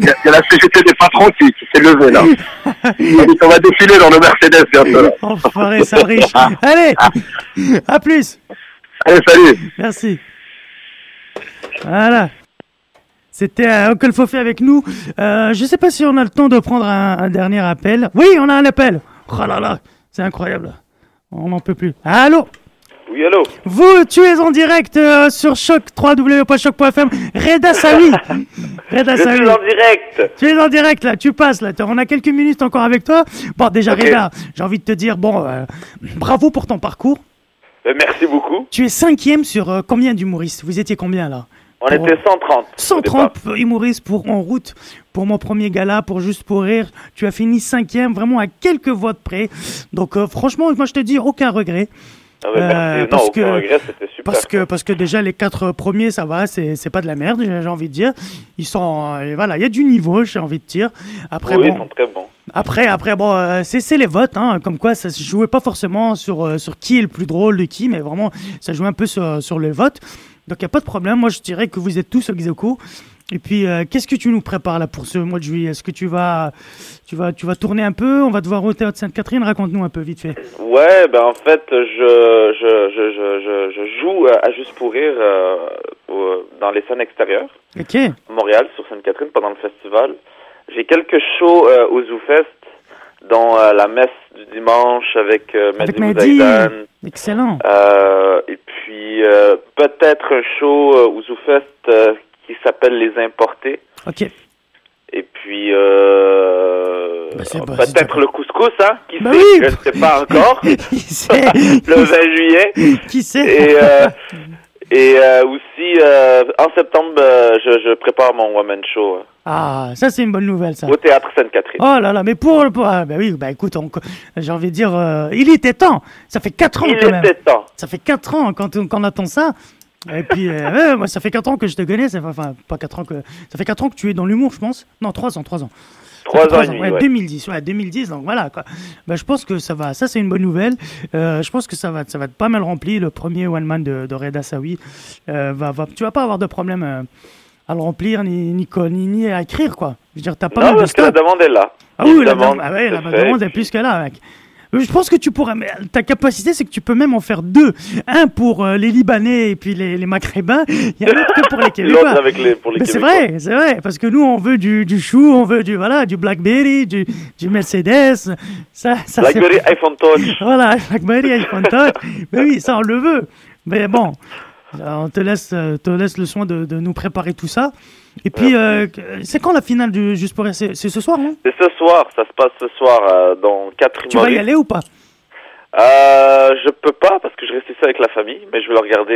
Il y, y a la CGT des patrons qui, qui s'est levée là. Malik, on va défiler dans nos Mercedes bientôt. Enfoiré, ça riche. Allez, à plus. Allez, salut. Merci. Voilà. C'était euh, Uncle Fofé avec nous. Euh, je sais pas si on a le temps de prendre un, un dernier appel. Oui, on a un appel. Oh là là, c'est incroyable. On n'en peut plus. Allô? Oui, allô Vous, tu es en direct euh, sur choc www.choc.fm. Reda Sawi. Reda Je Sawi. suis en direct Tu es en direct là, tu passes là. On a quelques minutes encore avec toi. Bon, déjà, Ok. Reda, j'ai envie de te dire, bon, euh, bravo pour ton parcours. Euh, Merci beaucoup. Tu es cinquième sur euh, combien d'humoristes? Vous étiez combien là? On Pour- était 130. au départ. 130 humoristes pour En route pour mon premier gala, pour Juste pour rire. Tu as fini cinquième, vraiment à quelques voix de près. Donc euh, franchement, moi je te dis, aucun regret. Ah. Non, parce que, regret, c'était super. Parce que, parce que déjà les quatre premiers, ça va, c'est c'est pas de la merde, j'ai envie de dire. Ils sont, euh, voilà, il y a du niveau, j'ai envie de dire. Après, oui, bon, ils sont très bons. après, après, bon, euh, c'est les votes, hein, comme quoi ça se jouait pas forcément sur, euh, sur qui est le plus drôle de qui, mais vraiment, ça jouait un peu sur, sur le vote. Donc, il n'y a pas de problème. Moi, je dirais que vous êtes tous ex aequo. Et puis, euh, qu'est-ce que tu nous prépares là pour ce mois de juillet? Est-ce que tu vas, tu, vas, tu vas tourner un peu? On va te voir au Théâtre Sainte-Catherine? Raconte-nous un peu, vite fait. Ouais, ben en fait, je, je, je, je, je, joue euh, à Juste pour rire euh, dans les scènes extérieures, Ok. à Montréal, sur Sainte-Catherine, pendant le festival. J'ai quelques shows euh, au ZooFest, dont la messe du dimanche avec Avec Mehdi. Excellent. Et puis, peut-être un show au ZooFest qui s'appelle Les Importés. Ok. Et puis, euh, bah, peut-être le couscous, hein, qui Bah sait, oui. je ne sais pas encore. sait le 20 juillet. Qui sait Et, euh, et euh, aussi, euh, en septembre, je, je prépare mon woman show Ah, ça, c'est une bonne nouvelle, ça. au Théâtre Sainte-Catherine. Oh là là, mais pour, pour ah, bah oui, bah écoute, on- j'ai envie de dire, euh, il était temps. Ça fait 4 ans Il quand même. était temps. Ça fait 4 ans quand on, attend ça. Et puis, euh, moi, ça fait 4 ans que je te connais. ça fait- Enfin, pas 4 ans que. Ça fait 4 ans que tu es dans l'humour, je pense. Non, 3 ans, 3 ans. Ça Trois fait ans trois et demi, ouais, ouais. 2010, ouais, 2010, donc voilà, quoi. Bah, je pense que ça va, ça c'est une bonne nouvelle. Euh, je pense que ça va, ça va être pas mal rempli. Le premier one man de, de Reda Sawi, euh, va, va, tu vas pas avoir de problème euh, à le remplir, ni, ni, ni, ni à écrire, quoi. Je veux dire, t'as pas Non, mal de parce que la demande est là. Ah oui, la, demande, ah ouais, la demande est plus que là, mec. Euh, Je pense que tu pourrais. mais Ta capacité, c'est que tu peux même en faire deux. Un pour euh, les Libanais et puis les, les Maghrébins. Il y a l'autre que pour les Québécois. L'autre avec les- pour les Mais c'est vrai, c'est vrai. Parce que nous, on veut du, du chou, on veut du, voilà, du Blackberry, du, du Mercedes. Ça, ça, c'est- BlackBerry iPhone Touch. Voilà, Blackberry, iPhone Touch. Mais oui, ça, on le veut. Mais bon, euh, on te laisse, euh, te laisse le soin de, de nous préparer tout ça. Et puis, euh, c'est quand la finale du Juste pour C'est c'est ce soir, non C'est ce soir, ça se passe ce soir euh, dans 4 Tu vas y aller ou pas? Euh, je peux pas parce que je reste ici avec la famille, mais je vais le regarder